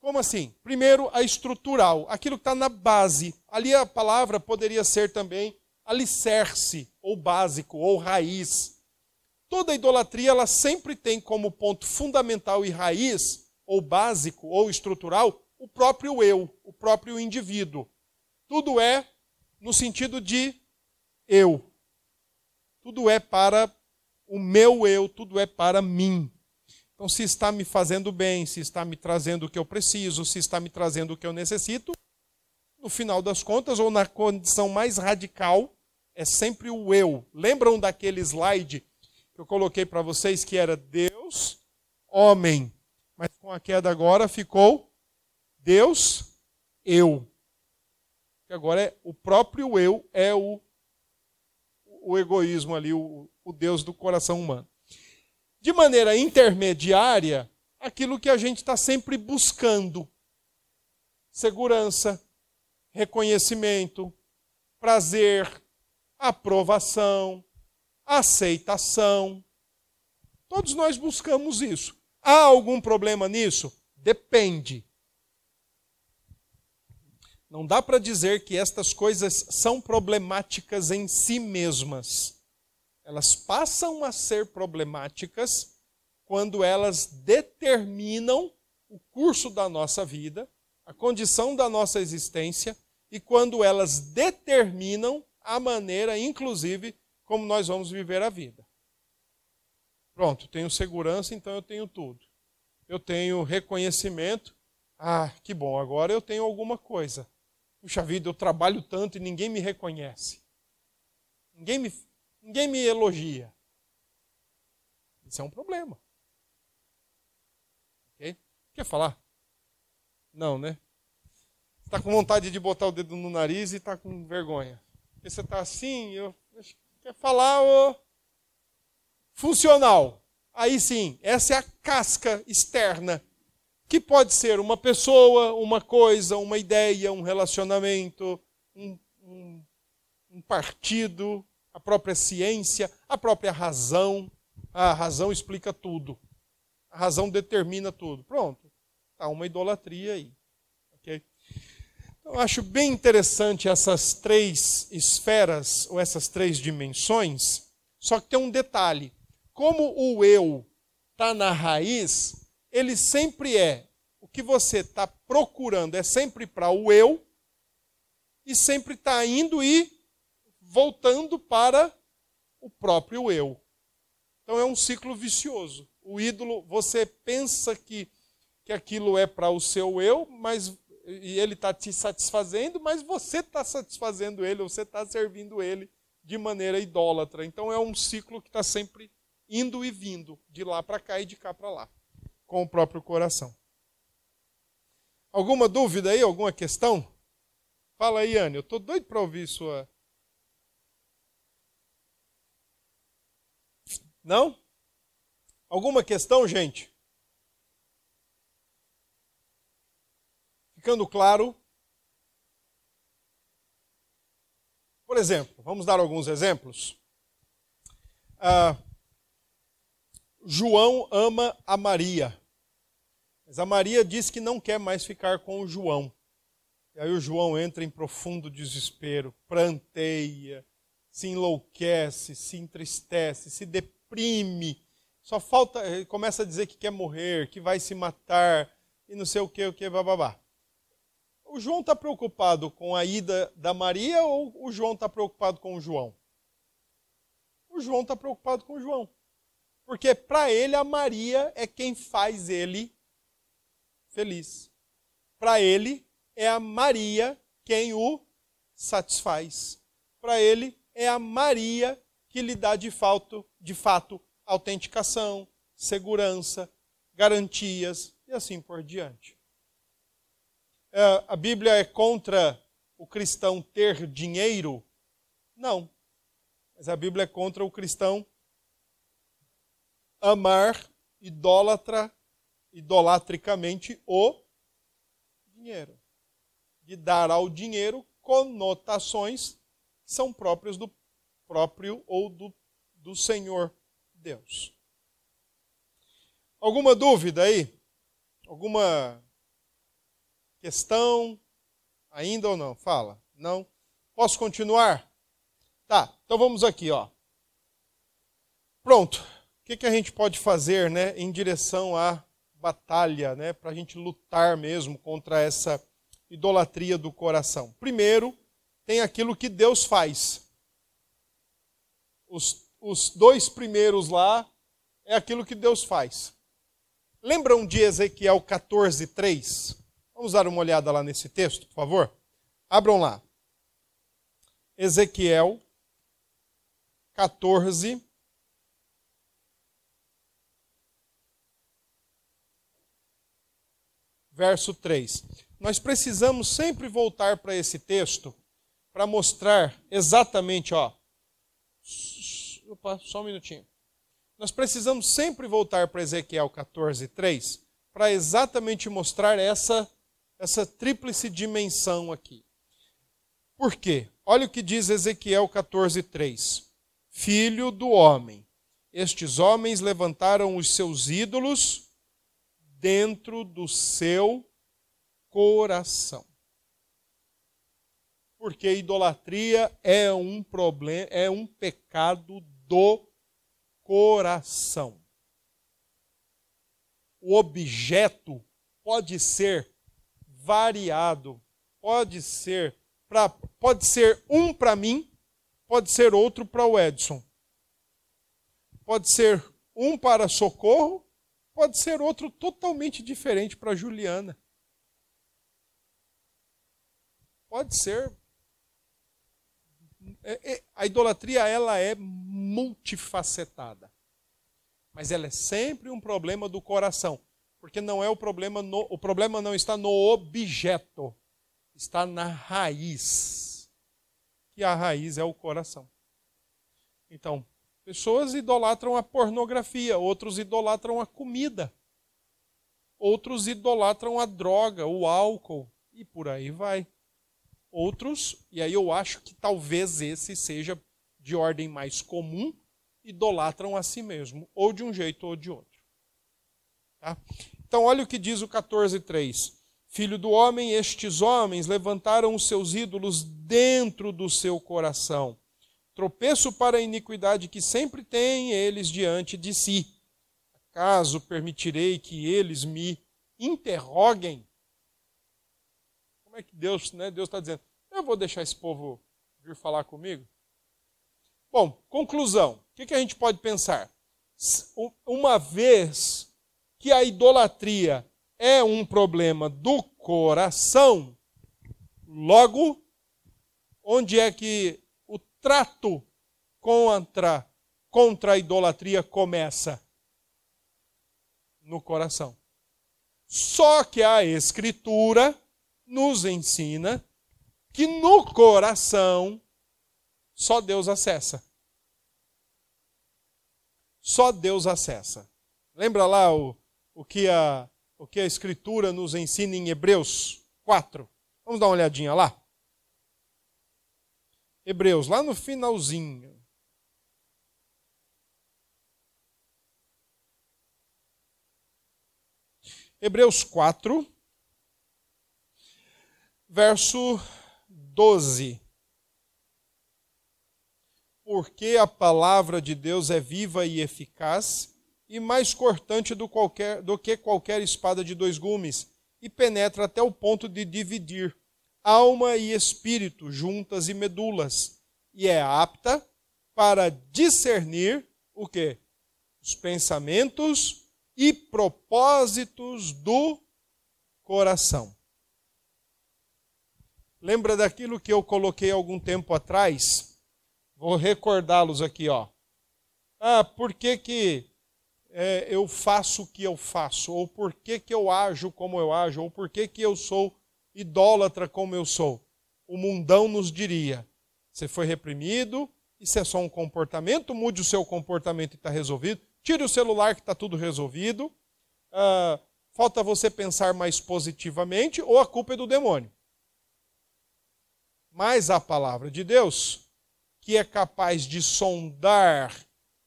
Como assim? Primeiro, a estrutural, aquilo que está na base. Ali a palavra poderia ser também alicerce, ou básico, ou raiz. Toda idolatria, ela sempre tem como ponto fundamental e raiz ou básico, ou estrutural, o próprio eu, o próprio indivíduo. Tudo é no sentido de eu. Tudo é para o meu eu, tudo é para mim. Então, se está me fazendo bem, se está me trazendo o que eu preciso, se está me trazendo o que eu necessito, no final das contas, ou na condição mais radical, é sempre o eu. Lembram daquele slide eu coloquei para vocês que era Deus, homem mas com a queda agora ficou Deus, eu. Que agora é o próprio eu é o, o egoísmo ali, o, o Deus do coração humano. De maneira intermediária, aquilo que a gente está sempre buscando: segurança, reconhecimento, prazer, aprovação, aceitação. Todos nós buscamos isso. Há algum problema nisso? Depende. Não dá para dizer que estas coisas são problemáticas em si mesmas. Elas passam a ser problemáticas quando elas determinam o curso da nossa vida, a condição da nossa existência e quando elas determinam a maneira, inclusive, como nós vamos viver a vida. Pronto, tenho segurança, então eu tenho tudo. Eu tenho reconhecimento. Ah, que bom, agora eu tenho alguma coisa. Puxa vida, eu trabalho tanto e ninguém me reconhece. Ninguém me, ninguém me elogia. Isso é um problema. Quer falar? Não, né? Está com vontade de botar o dedo no nariz e está com vergonha. Porque você está assim, eu, quer falar o funcional. Aí sim, essa é a casca externa, que pode ser uma pessoa, uma coisa, uma ideia, um relacionamento, um, um, um partido, a própria ciência, a própria razão. A razão explica tudo. A razão determina tudo. Pronto. Está uma idolatria aí. Eu acho bem interessante essas três esferas, ou essas três dimensões, só que tem um detalhe. Como o eu está na raiz, ele sempre é. O que você está procurando é sempre para o eu, e sempre está indo e voltando para o próprio eu. Então é um ciclo vicioso. O ídolo, você pensa que, que aquilo é para o seu eu, mas e ele está te satisfazendo, mas você está satisfazendo ele, você está servindo ele de maneira idólatra. Então é um ciclo que está sempre indo e vindo, de lá para cá e de cá para lá, com o próprio coração. Alguma dúvida aí? Alguma questão? Fala aí, Anne. Eu estou doido para ouvir sua. Não? Alguma questão, gente? Ficando claro? Por exemplo, vamos dar alguns exemplos. Ah, João ama a Maria, mas a Maria diz que não quer mais ficar com o João. E aí o João entra em profundo desespero, pranteia, se enlouquece, se entristece, se deprime. Só falta, começa a dizer que quer morrer, que vai se matar e não sei o que, o que, bababá. O João está preocupado com a ida da Maria ou o João está preocupado com o João? O João está preocupado com o João. Porque para ele a Maria é quem faz ele feliz. Para ele é a Maria quem o satisfaz. Para ele é a Maria que lhe dá de fato, de fato autenticação, segurança, garantias e assim por diante. É, a Bíblia é contra o cristão ter dinheiro? Não. Mas a Bíblia é contra o cristão amar idólatra, idolatricamente o dinheiro. De dar ao dinheiro conotações que são próprias do próprio ou do, do Senhor Deus. Alguma dúvida aí? Alguma Questão? Ainda ou não? Fala. Não? Posso continuar? Tá, então vamos aqui, ó. Pronto. O que, que a gente pode fazer, né, em direção à batalha, né, para a gente lutar mesmo contra essa idolatria do coração? Primeiro, tem aquilo que Deus faz. Os, os dois primeiros lá é aquilo que Deus faz. Lembram de Ezequiel 14, 3? Vamos dar uma olhada lá nesse texto, por favor? Abram lá. Ezequiel 14. Verso 3. Nós precisamos sempre voltar para esse texto para mostrar exatamente, ó. Opa, só um minutinho. Nós precisamos sempre voltar para Ezequiel 14, 3 para exatamente mostrar essa essa tríplice dimensão aqui. Por quê? Olha o que diz Ezequiel 14:3. Filho do homem, estes homens levantaram os seus ídolos dentro do seu coração. Porque idolatria é um problema, é um pecado do coração. O objeto pode ser variado. Pode ser para pode ser um para mim, pode ser outro para o Edson. Pode ser um para socorro, pode ser outro totalmente diferente para Juliana. Pode ser é, é, a idolatria ela é multifacetada. Mas ela é sempre um problema do coração, porque não é o problema no, o problema não está no objeto, está na raiz. Que a raiz é o coração. Então, pessoas idolatram a pornografia, outros idolatram a comida. Outros idolatram a droga, o álcool e por aí vai. Outros, e aí eu acho que talvez esse seja de ordem mais comum, idolatram a si mesmo, ou de um jeito ou de outro. Tá? Então, olha o que diz o 14,3. Filho do homem, estes homens levantaram os seus ídolos dentro do seu coração. Tropeço para a iniquidade que sempre têm eles diante de si. Acaso permitirei que eles me interroguem? Como é que Deus, né? Deus está dizendo, eu vou deixar esse povo vir falar comigo? Bom, conclusão. O que, que a gente pode pensar? Uma vez que a idolatria é um problema do coração, logo, onde é que o trato contra, contra a idolatria começa? No coração. Só que a Escritura nos ensina que no coração só Deus acessa. Só Deus acessa. Lembra lá o, o, que a, o que a Escritura nos ensina em Hebreus 4? Vamos dar uma olhadinha lá. Hebreus, lá no finalzinho. Hebreus 4, verso 12. Porque a palavra de Deus é viva e eficaz e mais cortante do, qualquer, do que qualquer espada de dois gumes, e penetra até o ponto de dividir alma e espírito, juntas e medulas, e é apta para discernir o que? Os pensamentos e propósitos do coração. Lembra daquilo que eu coloquei algum tempo atrás? Vou recordá-los aqui, ó. Ah, por que, que é, eu faço o que eu faço? Ou por que, que eu ajo como eu ajo? Ou por que, que eu sou idólatra como eu sou? O mundão nos diria: você foi reprimido, isso é só um comportamento, mude o seu comportamento e está resolvido. Tire o celular que está tudo resolvido. Ah, falta você pensar mais positivamente ou a culpa é do demônio. Mas a palavra de Deus, que é capaz de sondar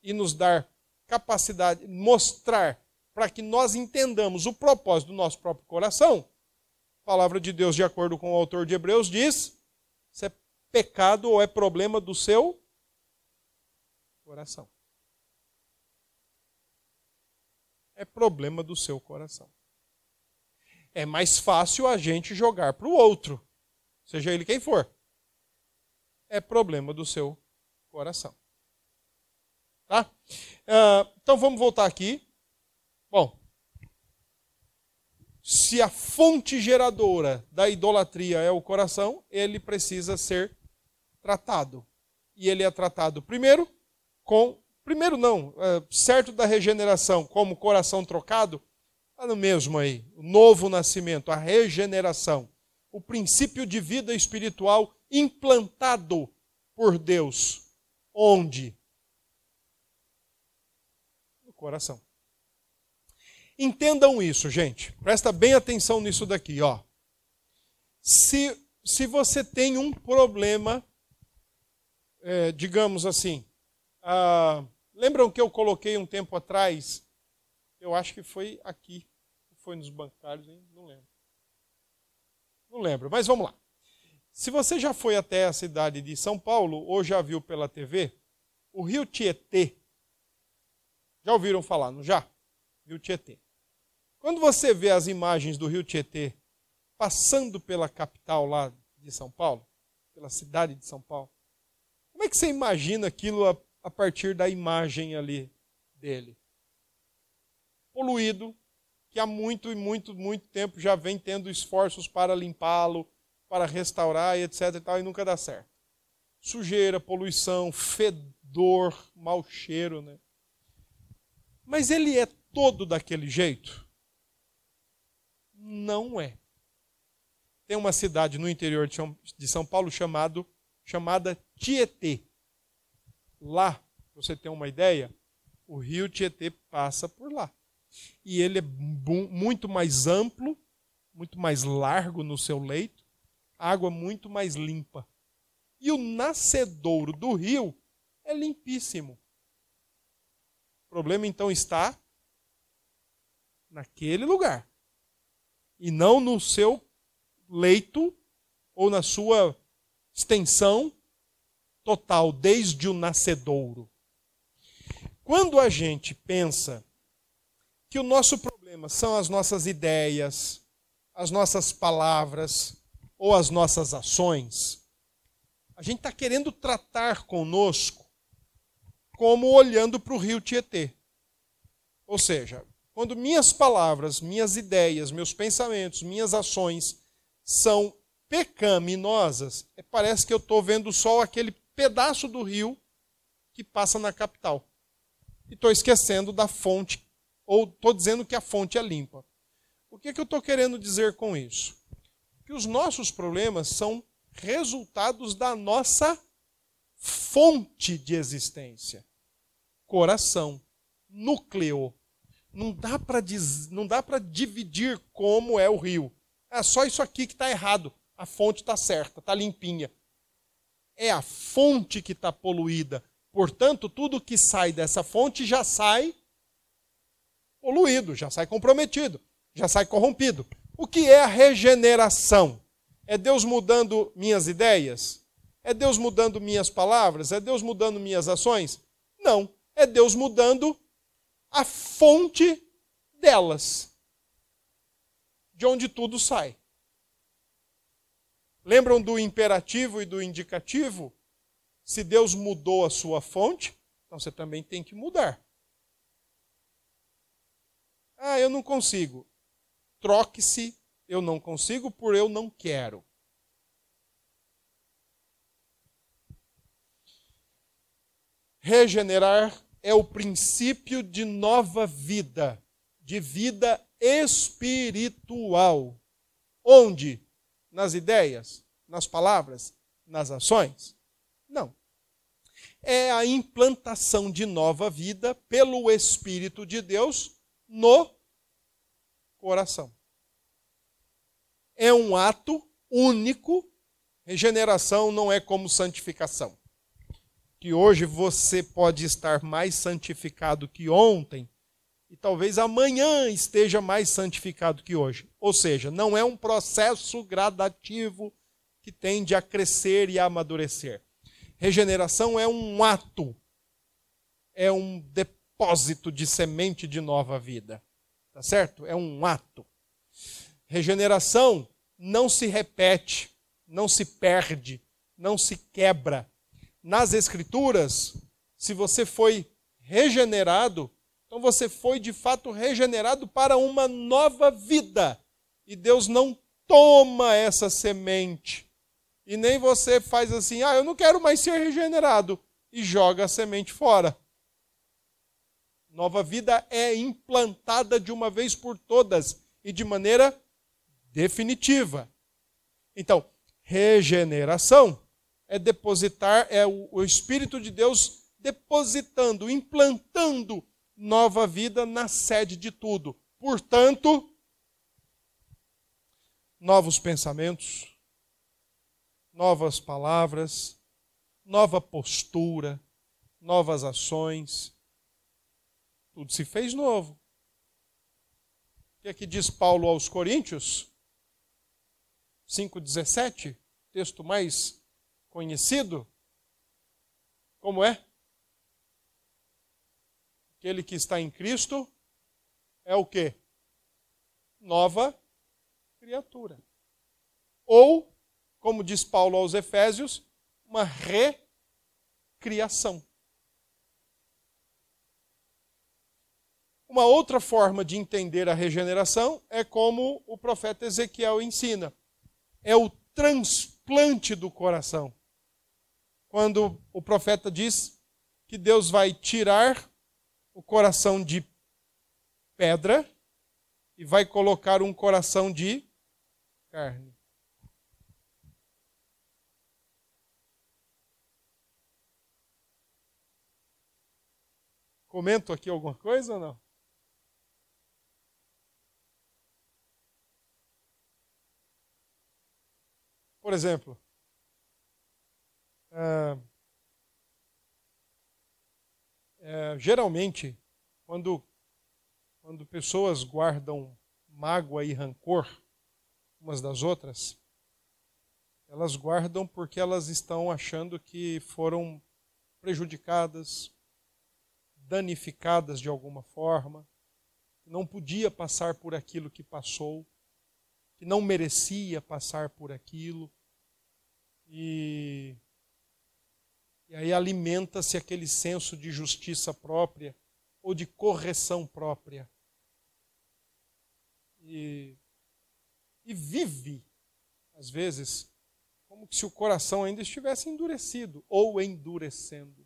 e nos dar capacidade, mostrar para que nós entendamos o propósito do nosso próprio coração, a palavra de Deus, de acordo com o autor de Hebreus, diz: se é pecado ou é problema do seu coração. é problema do seu coração. É mais fácil a gente jogar para o outro, seja ele quem for. É problema do seu coração. Tá? Uh, então vamos voltar aqui. Bom, se a fonte geradora da idolatria é o coração, ele precisa ser tratado. E ele é tratado primeiro com Primeiro, não, é, certo da regeneração, como coração trocado, está no mesmo aí. O novo nascimento, a regeneração, o princípio de vida espiritual implantado por Deus. Onde? Coração. Entendam isso, gente. Presta bem atenção nisso daqui, ó. Se, se você tem um problema, é, digamos assim, ah, Lembram que eu coloquei um tempo atrás? Eu acho que foi aqui. Foi nos bancários, hein? Não lembro. Não lembro, mas vamos lá. Se você já foi até a cidade de São Paulo ou já viu pela TV, o rio Tietê. Já ouviram falar, não já? Rio Tietê. Quando você vê as imagens do rio Tietê passando pela capital lá de São Paulo, pela cidade de São Paulo, como é que você imagina aquilo a partir da imagem ali dele. Poluído, que há muito e muito, muito tempo já vem tendo esforços para limpá-lo, para restaurar e etc e tal, e nunca dá certo. sujeira, poluição, fedor, mau cheiro, né? Mas ele é todo daquele jeito? Não é. Tem uma cidade no interior de São Paulo chamado, chamada Tietê. Lá, você tem uma ideia, o rio Tietê passa por lá. E ele é muito mais amplo, muito mais largo no seu leito, água muito mais limpa. E o nascedouro do rio é limpíssimo. Problema então está naquele lugar e não no seu leito ou na sua extensão total, desde o nascedouro. Quando a gente pensa que o nosso problema são as nossas ideias, as nossas palavras ou as nossas ações, a gente está querendo tratar conosco como olhando para o rio Tietê. Ou seja, quando minhas palavras, minhas ideias, meus pensamentos, minhas ações são pecaminosas, é, parece que eu estou vendo só aquele pedaço do rio que passa na capital. E estou esquecendo da fonte, ou estou dizendo que a fonte é limpa. O que, que eu estou querendo dizer com isso? Que os nossos problemas são resultados da nossa fonte de existência. Coração, núcleo. Não dá para dividir como é o rio. É só isso aqui que está errado. A fonte está certa, está limpinha. É a fonte que está poluída. Portanto, tudo que sai dessa fonte já sai poluído, já sai comprometido, já sai corrompido. O que é a regeneração? É Deus mudando minhas ideias? É Deus mudando minhas palavras? É Deus mudando minhas ações? Não. É Deus mudando a fonte delas, de onde tudo sai. Lembram do imperativo e do indicativo? Se Deus mudou a sua fonte, então você também tem que mudar. Ah, eu não consigo. Troque-se, eu não consigo por eu não quero. Regenerar é o princípio de nova vida, de vida espiritual. Onde? Nas ideias, nas palavras, nas ações? Não. É a implantação de nova vida pelo Espírito de Deus no coração. É um ato único. Regeneração não é como santificação. Que hoje você pode estar mais santificado que ontem, e talvez amanhã esteja mais santificado que hoje. Ou seja, não é um processo gradativo que tende a crescer e a amadurecer. Regeneração é um ato, é um depósito de semente de nova vida. Tá certo? É um ato. Regeneração não se repete, não se perde, não se quebra. Nas Escrituras, se você foi regenerado, então você foi de fato regenerado para uma nova vida. E Deus não toma essa semente. E nem você faz assim, ah, eu não quero mais ser regenerado. E joga a semente fora. Nova vida é implantada de uma vez por todas e de maneira definitiva. Então, regeneração é depositar, é o, o Espírito de Deus depositando, implantando nova vida na sede de tudo. Portanto, novos pensamentos, novas palavras, nova postura, novas ações. Tudo se fez novo. O que é que diz Paulo aos Coríntios? 5,17, texto mais conhecido. Como é? Aquele que está em Cristo é o que? Nova criatura. Ou, como diz Paulo aos Efésios, uma recriação. Uma outra forma de entender a regeneração é como o profeta Ezequiel ensina: é o transplante do coração. Quando o profeta diz que Deus vai tirar o coração de pedra e vai colocar um coração de carne. Comento aqui alguma coisa ou não? Por exemplo, é, é, geralmente, quando, quando pessoas guardam mágoa e rancor umas das outras, elas guardam porque elas estão achando que foram prejudicadas, danificadas de alguma forma, que não podia passar por aquilo que passou, que não merecia passar por aquilo. E, e aí alimenta-se aquele senso de justiça própria ou de correção própria. E, e vive, às vezes, como se o coração ainda estivesse endurecido ou endurecendo.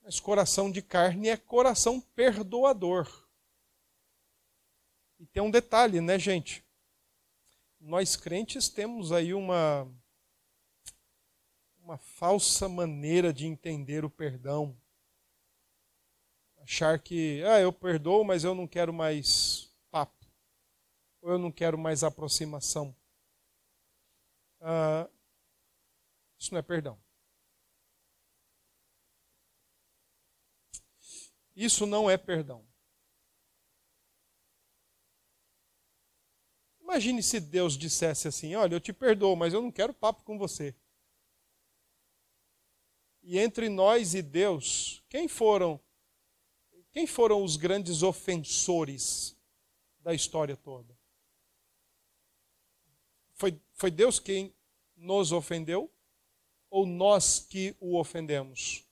Mas coração de carne é coração perdoador. E tem um detalhe, né, gente? Nós crentes temos aí uma uma falsa maneira de entender o perdão. Achar que, ah, eu perdoo, mas eu não quero mais papo. Ou eu não quero mais aproximação. Ah, isso não é perdão. Isso não é perdão. Imagine se Deus dissesse assim: Olha, eu te perdoo, mas eu não quero papo com você. E entre nós e Deus, quem foram quem foram os grandes ofensores da história toda? Foi, foi Deus quem nos ofendeu ou nós que o ofendemos?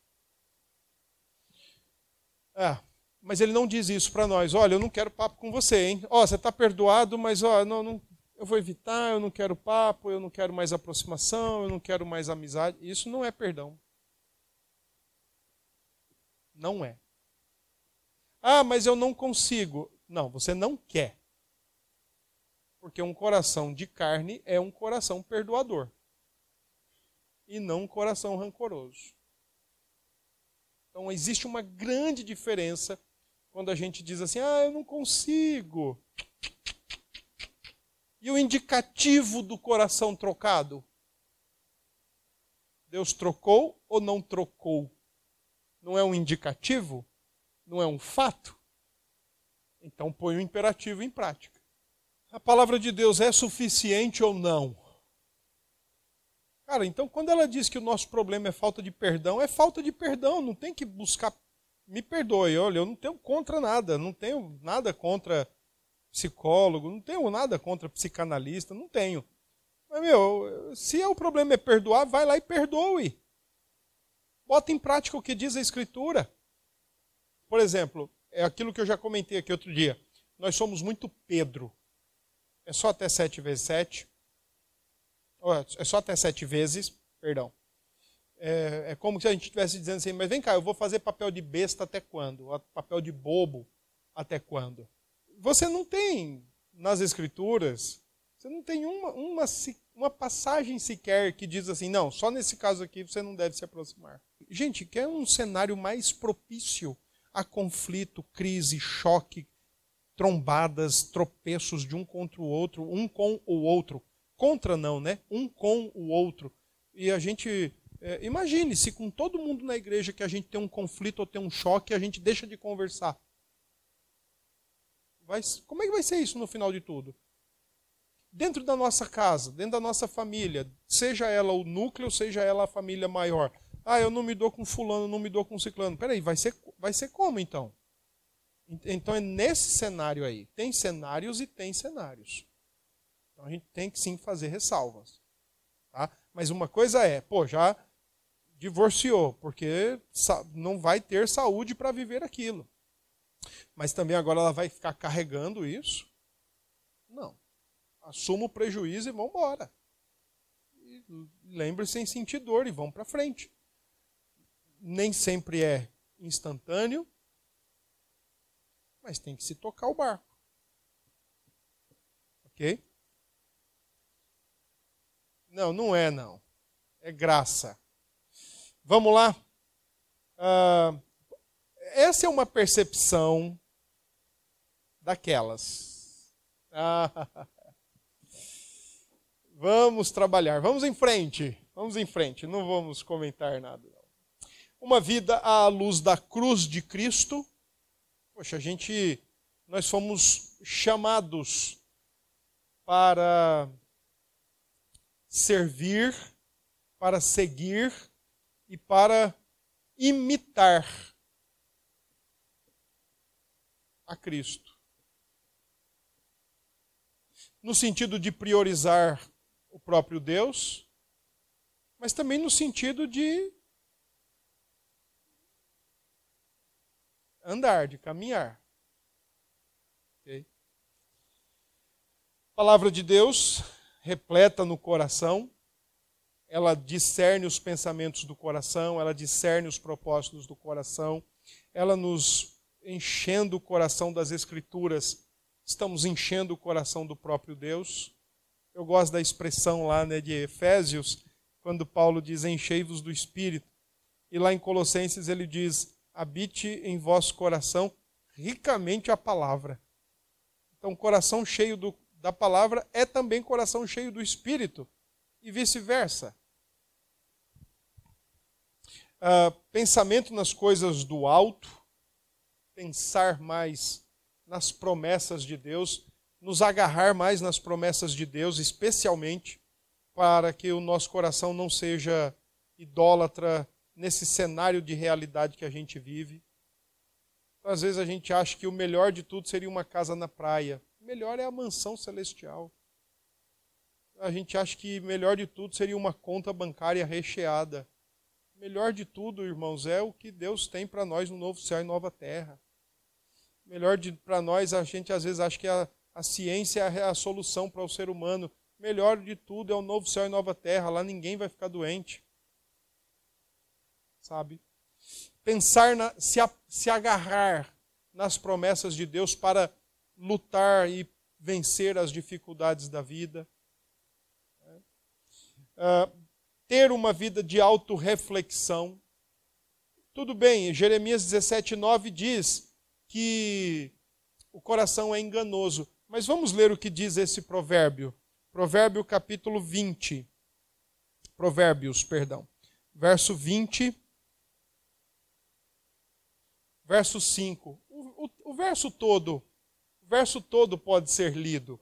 É, mas ele não diz isso para nós. Olha, eu não quero papo com você, hein? Ó, você está perdoado, mas ó, não, não, eu vou evitar, eu não quero papo, eu não quero mais aproximação, eu não quero mais amizade. Isso não é perdão. Não é. Ah, mas eu não consigo. Não, você não quer. Porque um coração de carne é um coração perdoador. E não um coração rancoroso. Então existe uma grande diferença quando a gente diz assim: ah, eu não consigo. E o indicativo do coração trocado? Deus trocou ou não trocou? Não é um indicativo? Não é um fato? Então põe o imperativo em prática. A palavra de Deus é suficiente ou não? Cara, então quando ela diz que o nosso problema é falta de perdão, é falta de perdão, não tem que buscar. Me perdoe, olha, eu não tenho contra nada, não tenho nada contra psicólogo, não tenho nada contra psicanalista, não tenho. Mas, meu, se é o problema é perdoar, vai lá e perdoe. Bota em prática o que diz a Escritura. Por exemplo, é aquilo que eu já comentei aqui outro dia. Nós somos muito Pedro. É só até sete vezes sete é só até sete vezes, perdão. É, é como se a gente estivesse dizendo assim, mas vem cá, eu vou fazer papel de besta até quando? Papel de bobo até quando? Você não tem nas escrituras, você não tem uma, uma, uma passagem sequer que diz assim, não, só nesse caso aqui você não deve se aproximar. Gente, quer um cenário mais propício a conflito, crise, choque, trombadas, tropeços de um contra o outro, um com o outro contra não, né? Um com o outro. E a gente é, imagine se com todo mundo na igreja que a gente tem um conflito ou tem um choque, a gente deixa de conversar. Vai, como é que vai ser isso no final de tudo? Dentro da nossa casa, dentro da nossa família, seja ela o núcleo, seja ela a família maior. Ah, eu não me dou com fulano, não me dou com ciclano. Peraí, vai ser, vai ser como então? Então é nesse cenário aí. Tem cenários e tem cenários. Então a gente tem que sim fazer ressalvas. Tá? Mas uma coisa é, pô, já divorciou, porque não vai ter saúde para viver aquilo. Mas também agora ela vai ficar carregando isso? Não. Assuma o prejuízo e vamos embora. Lembre-se em sentir dor e vão para frente. Nem sempre é instantâneo, mas tem que se tocar o barco. Ok? Não, não é não. É graça. Vamos lá? Uh, essa é uma percepção daquelas. Ah, vamos trabalhar, vamos em frente, vamos em frente, não vamos comentar nada. Uma vida à luz da cruz de Cristo. Poxa, a gente, nós fomos chamados para servir, para seguir e para imitar a Cristo. No sentido de priorizar o próprio Deus, mas também no sentido de andar, de caminhar. Okay? Palavra de Deus repleta no coração, ela discerne os pensamentos do coração, ela discerne os propósitos do coração, ela nos enchendo o coração das Escrituras, estamos enchendo o coração do próprio Deus. Eu gosto da expressão lá né, de Efésios, quando Paulo diz: Enchei-vos do Espírito. E lá em Colossenses ele diz: Habite em vosso coração ricamente a palavra. Então, coração cheio do, da palavra é também coração cheio do Espírito, e vice-versa. Uh, pensamento nas coisas do alto, pensar mais nas promessas de Deus, nos agarrar mais nas promessas de Deus, especialmente para que o nosso coração não seja idólatra nesse cenário de realidade que a gente vive. Então, às vezes a gente acha que o melhor de tudo seria uma casa na praia. O melhor é a mansão celestial. A gente acha que melhor de tudo seria uma conta bancária recheada. Melhor de tudo, irmãos, é o que Deus tem para nós no novo céu e nova terra melhor para nós, a gente às vezes acha que a, a ciência é a solução para o ser humano. Melhor de tudo é o novo céu e nova terra, lá ninguém vai ficar doente. Sabe? Pensar, na, se, a, se agarrar nas promessas de Deus para lutar e vencer as dificuldades da vida. Uh, ter uma vida de autorreflexão. Tudo bem, Jeremias 17, 9 diz que o coração é enganoso. Mas vamos ler o que diz esse provérbio. Provérbio capítulo 20. Provérbios, perdão. Verso 20. Verso 5. O, o, o verso todo, o verso todo pode ser lido.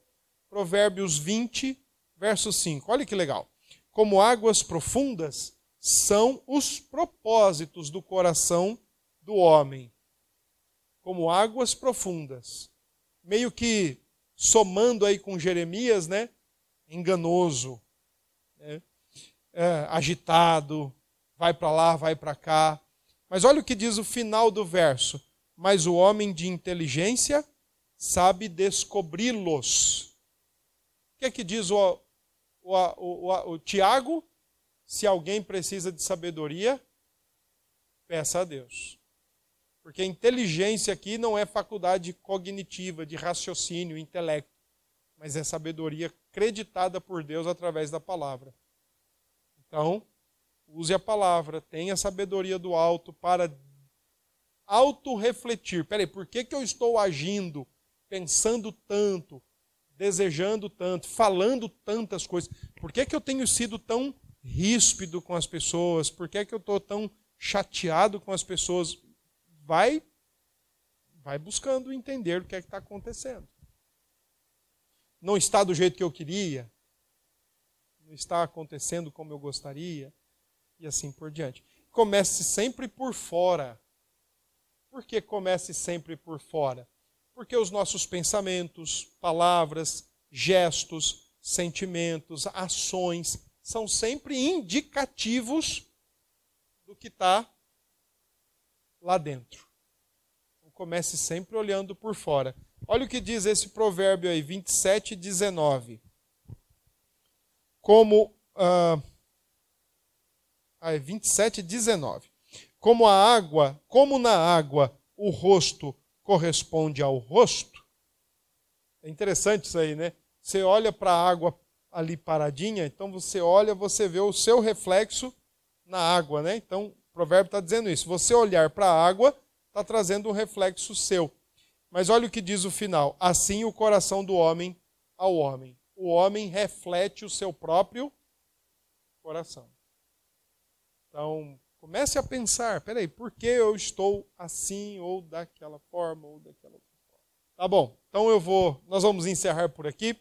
Provérbios 20, verso 5. Olha que legal. Como águas profundas são os propósitos do coração do homem como águas profundas. Meio que somando aí com Jeremias, né? Enganoso, né? É, agitado, vai para lá, vai para cá. Mas olha o que diz o final do verso. Mas o homem de inteligência sabe descobri-los. O que é que diz o, o, o, o, Tiago? Se alguém precisa de sabedoria, peça a Deus. Porque a inteligência aqui não é faculdade cognitiva, de raciocínio, intelecto, mas é sabedoria creditada por Deus através da palavra. Então, use a palavra, tenha sabedoria do alto para auto-refletir. Peraí, por que, que eu estou agindo, pensando tanto, desejando tanto, falando tantas coisas? Por que, que eu tenho sido tão ríspido com as pessoas? Por que, que eu estou tão chateado com as pessoas? vai, vai buscando entender o que é que está acontecendo. Não está do jeito que eu queria, não está acontecendo como eu gostaria, e assim por diante. Comece sempre por fora. Por que comece sempre por fora? Porque os nossos pensamentos, palavras, gestos, sentimentos, ações são sempre indicativos do que está lá dentro. Então, comece sempre olhando por fora. Olha o que diz esse provérbio aí, 27, 19. Como, uh, 27, 19. Como a água, como na água o rosto corresponde ao rosto. É interessante isso aí, né? Você olha para a água ali paradinha, então você olha, você vê o seu reflexo na água, né? Então, o provérbio está dizendo isso. Você olhar para a água, está trazendo um reflexo seu. Mas olha o que diz o final: assim o coração do homem ao homem. O homem reflete o seu próprio coração. Então, comece a pensar: peraí, por que eu estou assim, ou daquela forma, ou daquela outra forma? Tá bom, então eu vou, nós vamos encerrar por aqui.